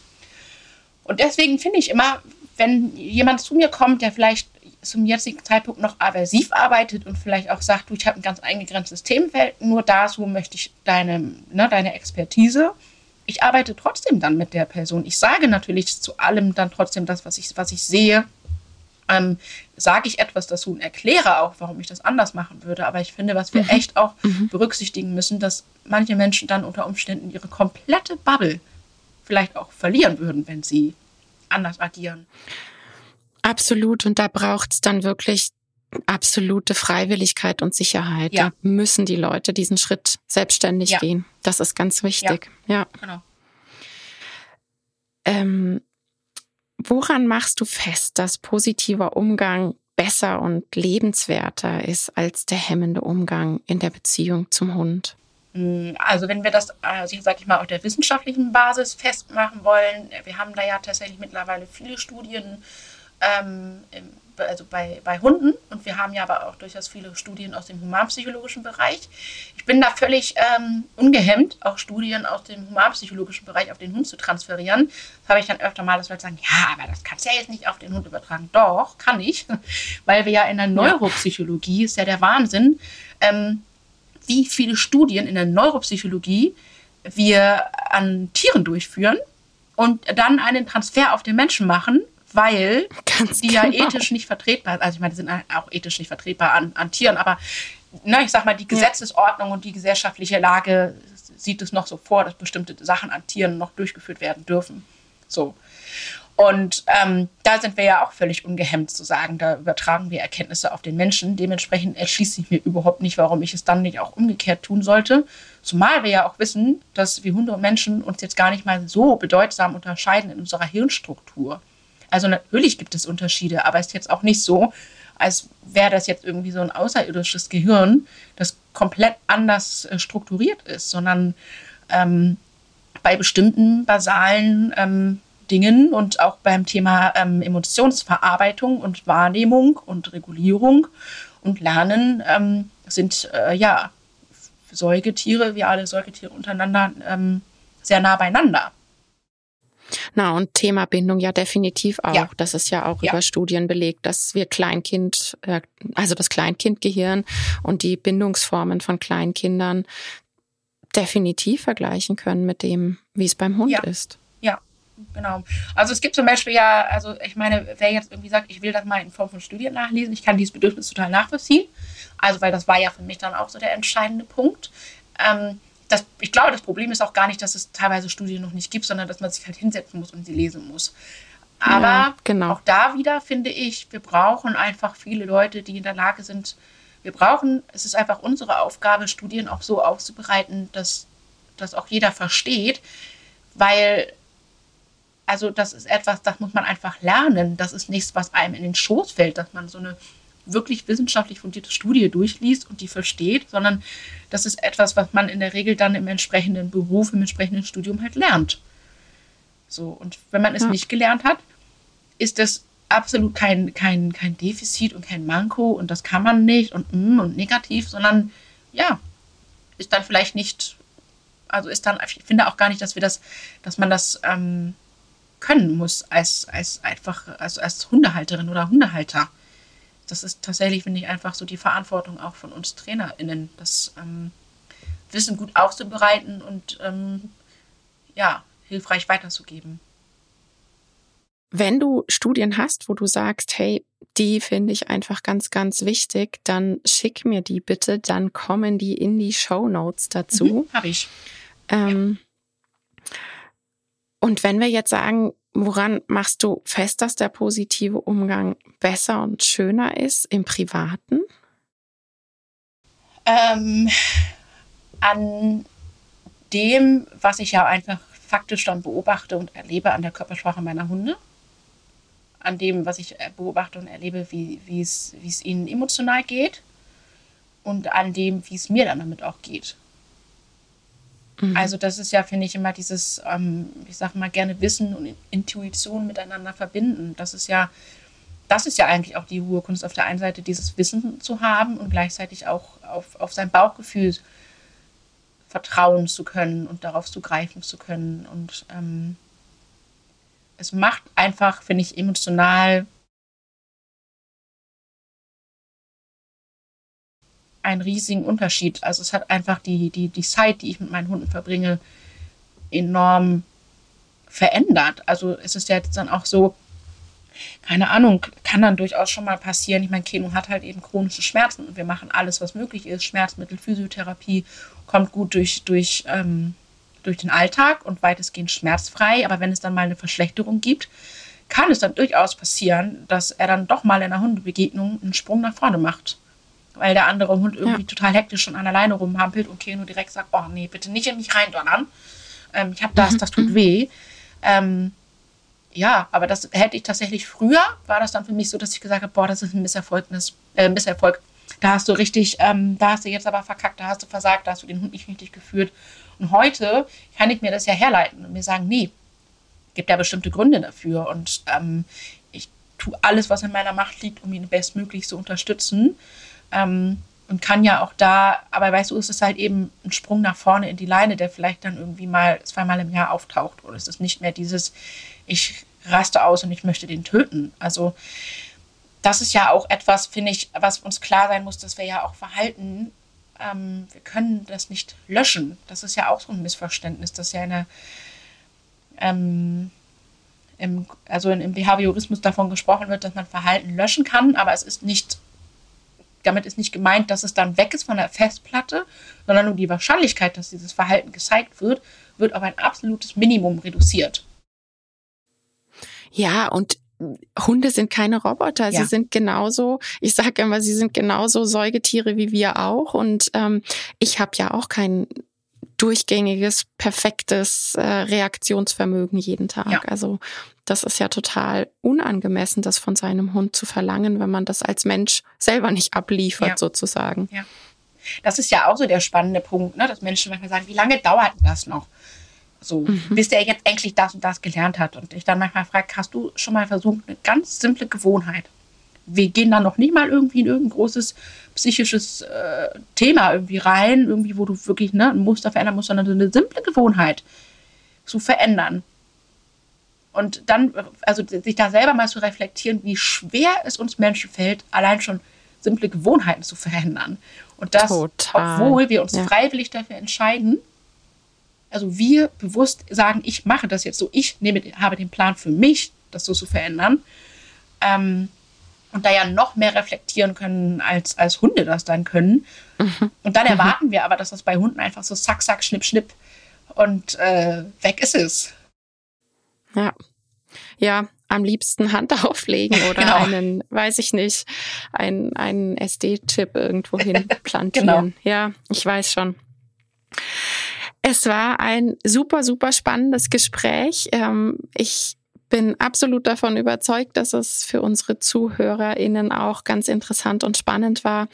und deswegen finde ich immer, wenn jemand zu mir kommt, der vielleicht zum jetzigen Zeitpunkt noch aversiv arbeitet und vielleicht auch sagt, du, ich habe ein ganz eingegrenztes Themenfeld, nur da so möchte ich deine, ne, deine Expertise. Ich arbeite trotzdem dann mit der Person. Ich sage natürlich zu allem dann trotzdem das, was ich, was ich sehe, ähm, sage ich etwas dazu und erkläre auch, warum ich das anders machen würde. Aber ich finde, was wir mhm. echt auch mhm. berücksichtigen müssen, dass manche Menschen dann unter Umständen ihre komplette Bubble vielleicht auch verlieren würden, wenn sie anders agieren. Absolut. Und da braucht es dann wirklich absolute Freiwilligkeit und Sicherheit. Ja. Da müssen die Leute diesen Schritt selbstständig ja. gehen. Das ist ganz wichtig. Ja, ja. genau. Ähm, woran machst du fest, dass positiver Umgang besser und lebenswerter ist als der hemmende Umgang in der Beziehung zum Hund? Hm, also wenn wir das, also sag ich mal, auf der wissenschaftlichen Basis festmachen wollen, wir haben da ja tatsächlich mittlerweile viele Studien ähm, also bei, bei Hunden und wir haben ja aber auch durchaus viele Studien aus dem humanpsychologischen Bereich. Ich bin da völlig ähm, ungehemmt, auch Studien aus dem humanpsychologischen Bereich auf den Hund zu transferieren. Das habe ich dann öfter mal, dass Leute sagen, ja, aber das kannst du ja jetzt nicht auf den Hund übertragen. Doch, kann ich, weil wir ja in der Neuropsychologie, ist ja der Wahnsinn, ähm, wie viele Studien in der Neuropsychologie wir an Tieren durchführen und dann einen Transfer auf den Menschen machen weil Ganz die genau. ja ethisch nicht vertretbar sind. Also ich meine, die sind auch ethisch nicht vertretbar an, an Tieren, aber ne, ich sag mal, die Gesetzesordnung ja. und die gesellschaftliche Lage sieht es noch so vor, dass bestimmte Sachen an Tieren noch durchgeführt werden dürfen. So. Und ähm, da sind wir ja auch völlig ungehemmt zu sagen, da übertragen wir Erkenntnisse auf den Menschen. Dementsprechend erschließt sich mir überhaupt nicht, warum ich es dann nicht auch umgekehrt tun sollte. Zumal wir ja auch wissen, dass wir Hunde und Menschen uns jetzt gar nicht mal so bedeutsam unterscheiden in unserer Hirnstruktur. Also natürlich gibt es Unterschiede, aber es ist jetzt auch nicht so, als wäre das jetzt irgendwie so ein außerirdisches Gehirn, das komplett anders äh, strukturiert ist, sondern ähm, bei bestimmten basalen ähm, Dingen und auch beim Thema ähm, Emotionsverarbeitung und Wahrnehmung und Regulierung und Lernen ähm, sind äh, ja Säugetiere, wie alle Säugetiere untereinander, ähm, sehr nah beieinander. Na, und Thema Bindung ja definitiv auch. Ja. Das ist ja auch ja. über Studien belegt, dass wir Kleinkind, äh, also das Kleinkindgehirn und die Bindungsformen von Kleinkindern definitiv vergleichen können mit dem, wie es beim Hund ja. ist. Ja, genau. Also es gibt zum Beispiel ja, also ich meine, wer jetzt irgendwie sagt, ich will das mal in Form von Studien nachlesen, ich kann dieses Bedürfnis total nachvollziehen. Also weil das war ja für mich dann auch so der entscheidende Punkt. Ähm, das, ich glaube, das Problem ist auch gar nicht, dass es teilweise Studien noch nicht gibt, sondern dass man sich halt hinsetzen muss und sie lesen muss. Aber ja, genau. auch da wieder finde ich, wir brauchen einfach viele Leute, die in der Lage sind, wir brauchen, es ist einfach unsere Aufgabe, Studien auch so aufzubereiten, dass das auch jeder versteht, weil, also das ist etwas, das muss man einfach lernen. Das ist nichts, was einem in den Schoß fällt, dass man so eine wirklich wissenschaftlich fundierte Studie durchliest und die versteht, sondern das ist etwas, was man in der Regel dann im entsprechenden Beruf, im entsprechenden Studium halt lernt. So, und wenn man es ja. nicht gelernt hat, ist das absolut kein, kein, kein Defizit und kein Manko und das kann man nicht und, mm, und negativ, sondern ja, ist dann vielleicht nicht, also ist dann, ich finde auch gar nicht, dass wir das, dass man das ähm, können muss als, als einfach, also als Hundehalterin oder Hundehalter das ist tatsächlich, finde ich, einfach so die Verantwortung auch von uns TrainerInnen, das ähm, Wissen gut aufzubereiten und ähm, ja, hilfreich weiterzugeben. Wenn du Studien hast, wo du sagst, hey, die finde ich einfach ganz, ganz wichtig, dann schick mir die bitte, dann kommen die in die Show Notes dazu. Mhm, Habe ich. Ähm, ja. Und wenn wir jetzt sagen, Woran machst du fest, dass der positive Umgang besser und schöner ist im Privaten? Ähm, an dem, was ich ja einfach faktisch dann beobachte und erlebe an der Körpersprache meiner Hunde. An dem, was ich beobachte und erlebe, wie es ihnen emotional geht. Und an dem, wie es mir dann damit auch geht. Mhm. Also das ist ja, finde ich, immer dieses, ähm, ich sage mal gerne Wissen und Intuition miteinander verbinden. Das ist ja, das ist ja eigentlich auch die hohe Kunst, auf der einen Seite dieses Wissen zu haben und gleichzeitig auch auf, auf sein Bauchgefühl vertrauen zu können und darauf zugreifen zu können. Und ähm, es macht einfach, finde ich, emotional einen riesigen Unterschied. Also es hat einfach die, die, die Zeit, die ich mit meinen Hunden verbringe, enorm verändert. Also es ist ja jetzt dann auch so, keine Ahnung, kann dann durchaus schon mal passieren. Ich meine, Keno hat halt eben chronische Schmerzen und wir machen alles, was möglich ist. Schmerzmittel, Physiotherapie, kommt gut durch, durch, ähm, durch den Alltag und weitestgehend schmerzfrei. Aber wenn es dann mal eine Verschlechterung gibt, kann es dann durchaus passieren, dass er dann doch mal in einer Hundebegegnung einen Sprung nach vorne macht. Weil der andere Hund irgendwie ja. total hektisch schon an alleine rumhampelt und Keno direkt sagt, oh nee, bitte nicht in mich reindonnern. Ähm, ich habe das, mhm. das tut mhm. weh. Ähm, ja, aber das hätte ich tatsächlich früher, war das dann für mich so, dass ich gesagt habe, boah, das ist ein Misserfolg, äh, Misserfolg. Da hast du richtig, ähm, da hast du jetzt aber verkackt, da hast du versagt, da hast du den Hund nicht richtig geführt. Und heute kann ich mir das ja herleiten und mir sagen, nee, gibt ja bestimmte Gründe dafür. Und ähm, ich tue alles, was in meiner Macht liegt, um ihn bestmöglich zu unterstützen. Ähm, und kann ja auch da, aber weißt du, ist es halt eben ein Sprung nach vorne in die Leine, der vielleicht dann irgendwie mal zweimal im Jahr auftaucht. Oder es ist nicht mehr dieses, ich raste aus und ich möchte den töten. Also das ist ja auch etwas, finde ich, was uns klar sein muss, dass wir ja auch Verhalten, ähm, wir können das nicht löschen. Das ist ja auch so ein Missverständnis, dass ja eine, ähm, im, also im Behaviorismus davon gesprochen wird, dass man Verhalten löschen kann, aber es ist nicht, damit ist nicht gemeint, dass es dann weg ist von der Festplatte, sondern nur die Wahrscheinlichkeit, dass dieses Verhalten gezeigt wird, wird auf ein absolutes Minimum reduziert. Ja, und Hunde sind keine Roboter. Ja. Sie sind genauso, ich sage immer, sie sind genauso Säugetiere wie wir auch. Und ähm, ich habe ja auch kein durchgängiges, perfektes äh, Reaktionsvermögen jeden Tag. Ja. Also das ist ja total unangemessen, das von seinem Hund zu verlangen, wenn man das als Mensch selber nicht abliefert, ja. sozusagen. Ja. Das ist ja auch so der spannende Punkt, ne? dass Menschen manchmal sagen, wie lange dauert das noch? So, mhm. bis der jetzt endlich das und das gelernt hat. Und ich dann manchmal frage, hast du schon mal versucht, eine ganz simple Gewohnheit? Wir gehen da noch nicht mal irgendwie in irgendein großes psychisches äh, Thema irgendwie rein, irgendwie, wo du wirklich ne, ein Muster verändern musst, sondern so eine simple Gewohnheit zu verändern. Und dann, also sich da selber mal zu reflektieren, wie schwer es uns Menschen fällt, allein schon simple Gewohnheiten zu verändern. Und das, Total. obwohl wir uns ja. freiwillig dafür entscheiden, also wir bewusst sagen, ich mache das jetzt so, ich nehme, habe den Plan für mich, das so zu verändern. Ähm, und da ja noch mehr reflektieren können, als, als Hunde das dann können. Mhm. Und dann erwarten mhm. wir aber, dass das bei Hunden einfach so zack, zack, schnipp, schnipp und äh, weg ist es. Ja. Ja, am liebsten Hand auflegen oder genau. einen, weiß ich nicht, einen, einen SD-Chip irgendwo hin plantieren. genau. Ja, ich weiß schon. Es war ein super, super spannendes Gespräch. Ähm, ich bin absolut davon überzeugt, dass es für unsere ZuhörerInnen auch ganz interessant und spannend war.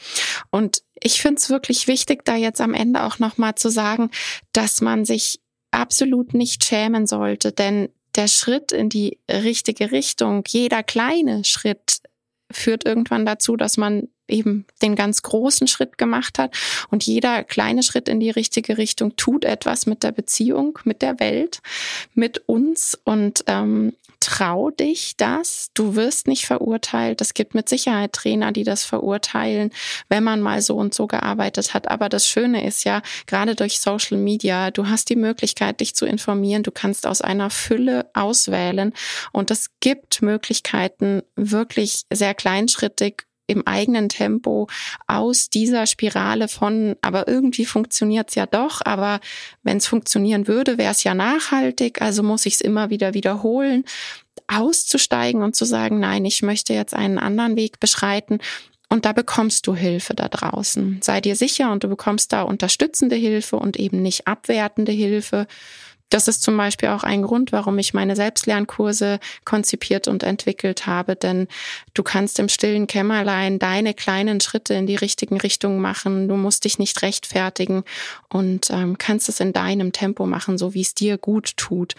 Und ich finde es wirklich wichtig, da jetzt am Ende auch nochmal zu sagen, dass man sich absolut nicht schämen sollte, denn der Schritt in die richtige Richtung, jeder kleine Schritt führt irgendwann dazu, dass man eben den ganz großen Schritt gemacht hat. Und jeder kleine Schritt in die richtige Richtung tut etwas mit der Beziehung, mit der Welt, mit uns. Und ähm, trau dich das. Du wirst nicht verurteilt. Es gibt mit Sicherheit Trainer, die das verurteilen, wenn man mal so und so gearbeitet hat. Aber das Schöne ist ja, gerade durch Social Media, du hast die Möglichkeit, dich zu informieren. Du kannst aus einer Fülle auswählen. Und es gibt Möglichkeiten, wirklich sehr kleinschrittig im eigenen Tempo aus dieser Spirale von, aber irgendwie funktioniert's ja doch, aber wenn es funktionieren würde, wäre es ja nachhaltig, also muss ich es immer wieder wiederholen, auszusteigen und zu sagen, nein, ich möchte jetzt einen anderen Weg beschreiten. Und da bekommst du Hilfe da draußen. Sei dir sicher und du bekommst da unterstützende Hilfe und eben nicht abwertende Hilfe. Das ist zum Beispiel auch ein Grund, warum ich meine Selbstlernkurse konzipiert und entwickelt habe, denn du kannst im stillen Kämmerlein deine kleinen Schritte in die richtigen Richtungen machen. Du musst dich nicht rechtfertigen und ähm, kannst es in deinem Tempo machen, so wie es dir gut tut.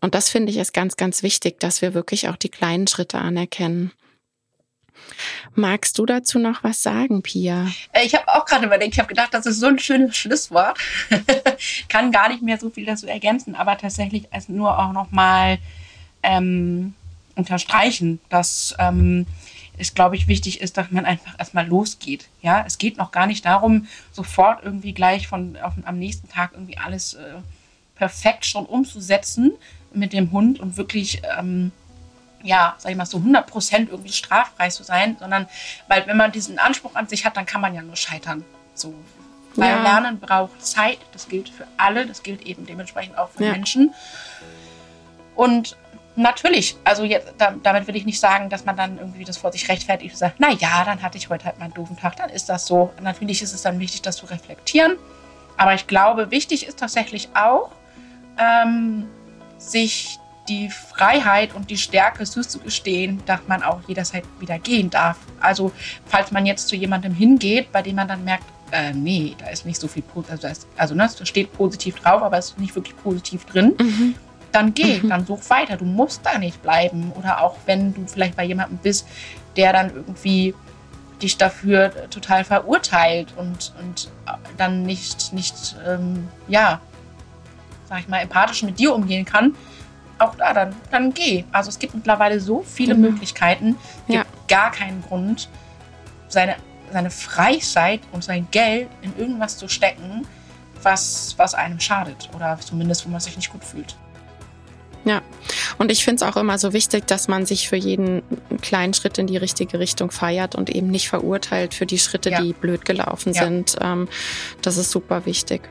Und das finde ich ist ganz, ganz wichtig, dass wir wirklich auch die kleinen Schritte anerkennen. Magst du dazu noch was sagen, Pia? Äh, ich habe auch gerade überlegt, ich habe gedacht, das ist so ein schönes Schlusswort. Kann gar nicht mehr so viel dazu ergänzen, aber tatsächlich als nur auch nochmal ähm, unterstreichen, dass ähm, es, glaube ich, wichtig ist, dass man einfach erstmal losgeht. Ja, es geht noch gar nicht darum, sofort irgendwie gleich von auf, am nächsten Tag irgendwie alles äh, perfekt schon umzusetzen mit dem Hund und wirklich ähm, ja, sag ich mal, so 100 Prozent irgendwie straffrei zu sein, sondern, weil wenn man diesen Anspruch an sich hat, dann kann man ja nur scheitern. So, Weil ja. Lernen braucht Zeit, das gilt für alle, das gilt eben dementsprechend auch für ja. Menschen. Und natürlich, also jetzt, damit will ich nicht sagen, dass man dann irgendwie das vor sich rechtfertigt und sagt, na ja, dann hatte ich heute halt mal einen doofen Tag, dann ist das so. Natürlich ist es dann wichtig, das zu reflektieren. Aber ich glaube, wichtig ist tatsächlich auch, ähm, sich die Freiheit und die Stärke zuzugestehen, dass man auch jederzeit wieder gehen darf. Also falls man jetzt zu jemandem hingeht, bei dem man dann merkt, äh, nee, da ist nicht so viel, also, ist, also ne, es steht positiv drauf, aber es ist nicht wirklich positiv drin, mhm. dann geh, mhm. dann such weiter. Du musst da nicht bleiben. Oder auch wenn du vielleicht bei jemandem bist, der dann irgendwie dich dafür total verurteilt und, und dann nicht, nicht ähm, ja, sag ich mal, empathisch mit dir umgehen kann, auch da, dann, dann geh. Also es gibt mittlerweile so viele genau. Möglichkeiten, es gibt ja. gar keinen Grund, seine seine Freizeit und sein Geld in irgendwas zu stecken, was, was einem schadet oder zumindest, wo man sich nicht gut fühlt. Ja, und ich finde es auch immer so wichtig, dass man sich für jeden kleinen Schritt in die richtige Richtung feiert und eben nicht verurteilt für die Schritte, ja. die blöd gelaufen ja. sind. Ähm, das ist super wichtig.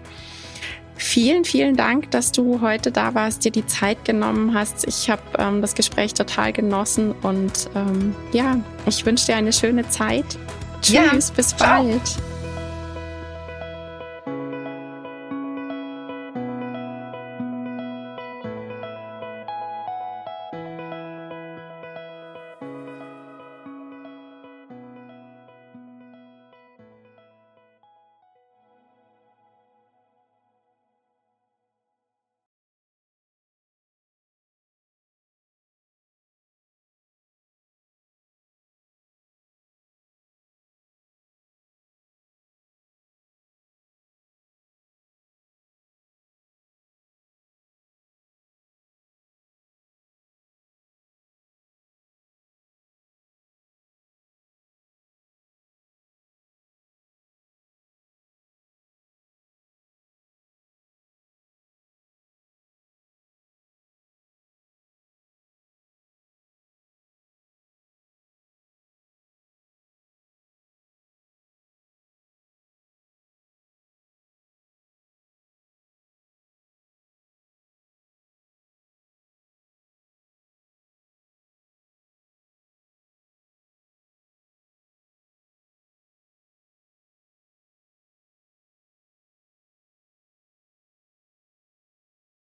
Vielen, vielen Dank, dass du heute da warst, dir die Zeit genommen hast. Ich habe ähm, das Gespräch total genossen und ähm, ja, ich wünsche dir eine schöne Zeit. Tschüss, ja, bis ciao. bald.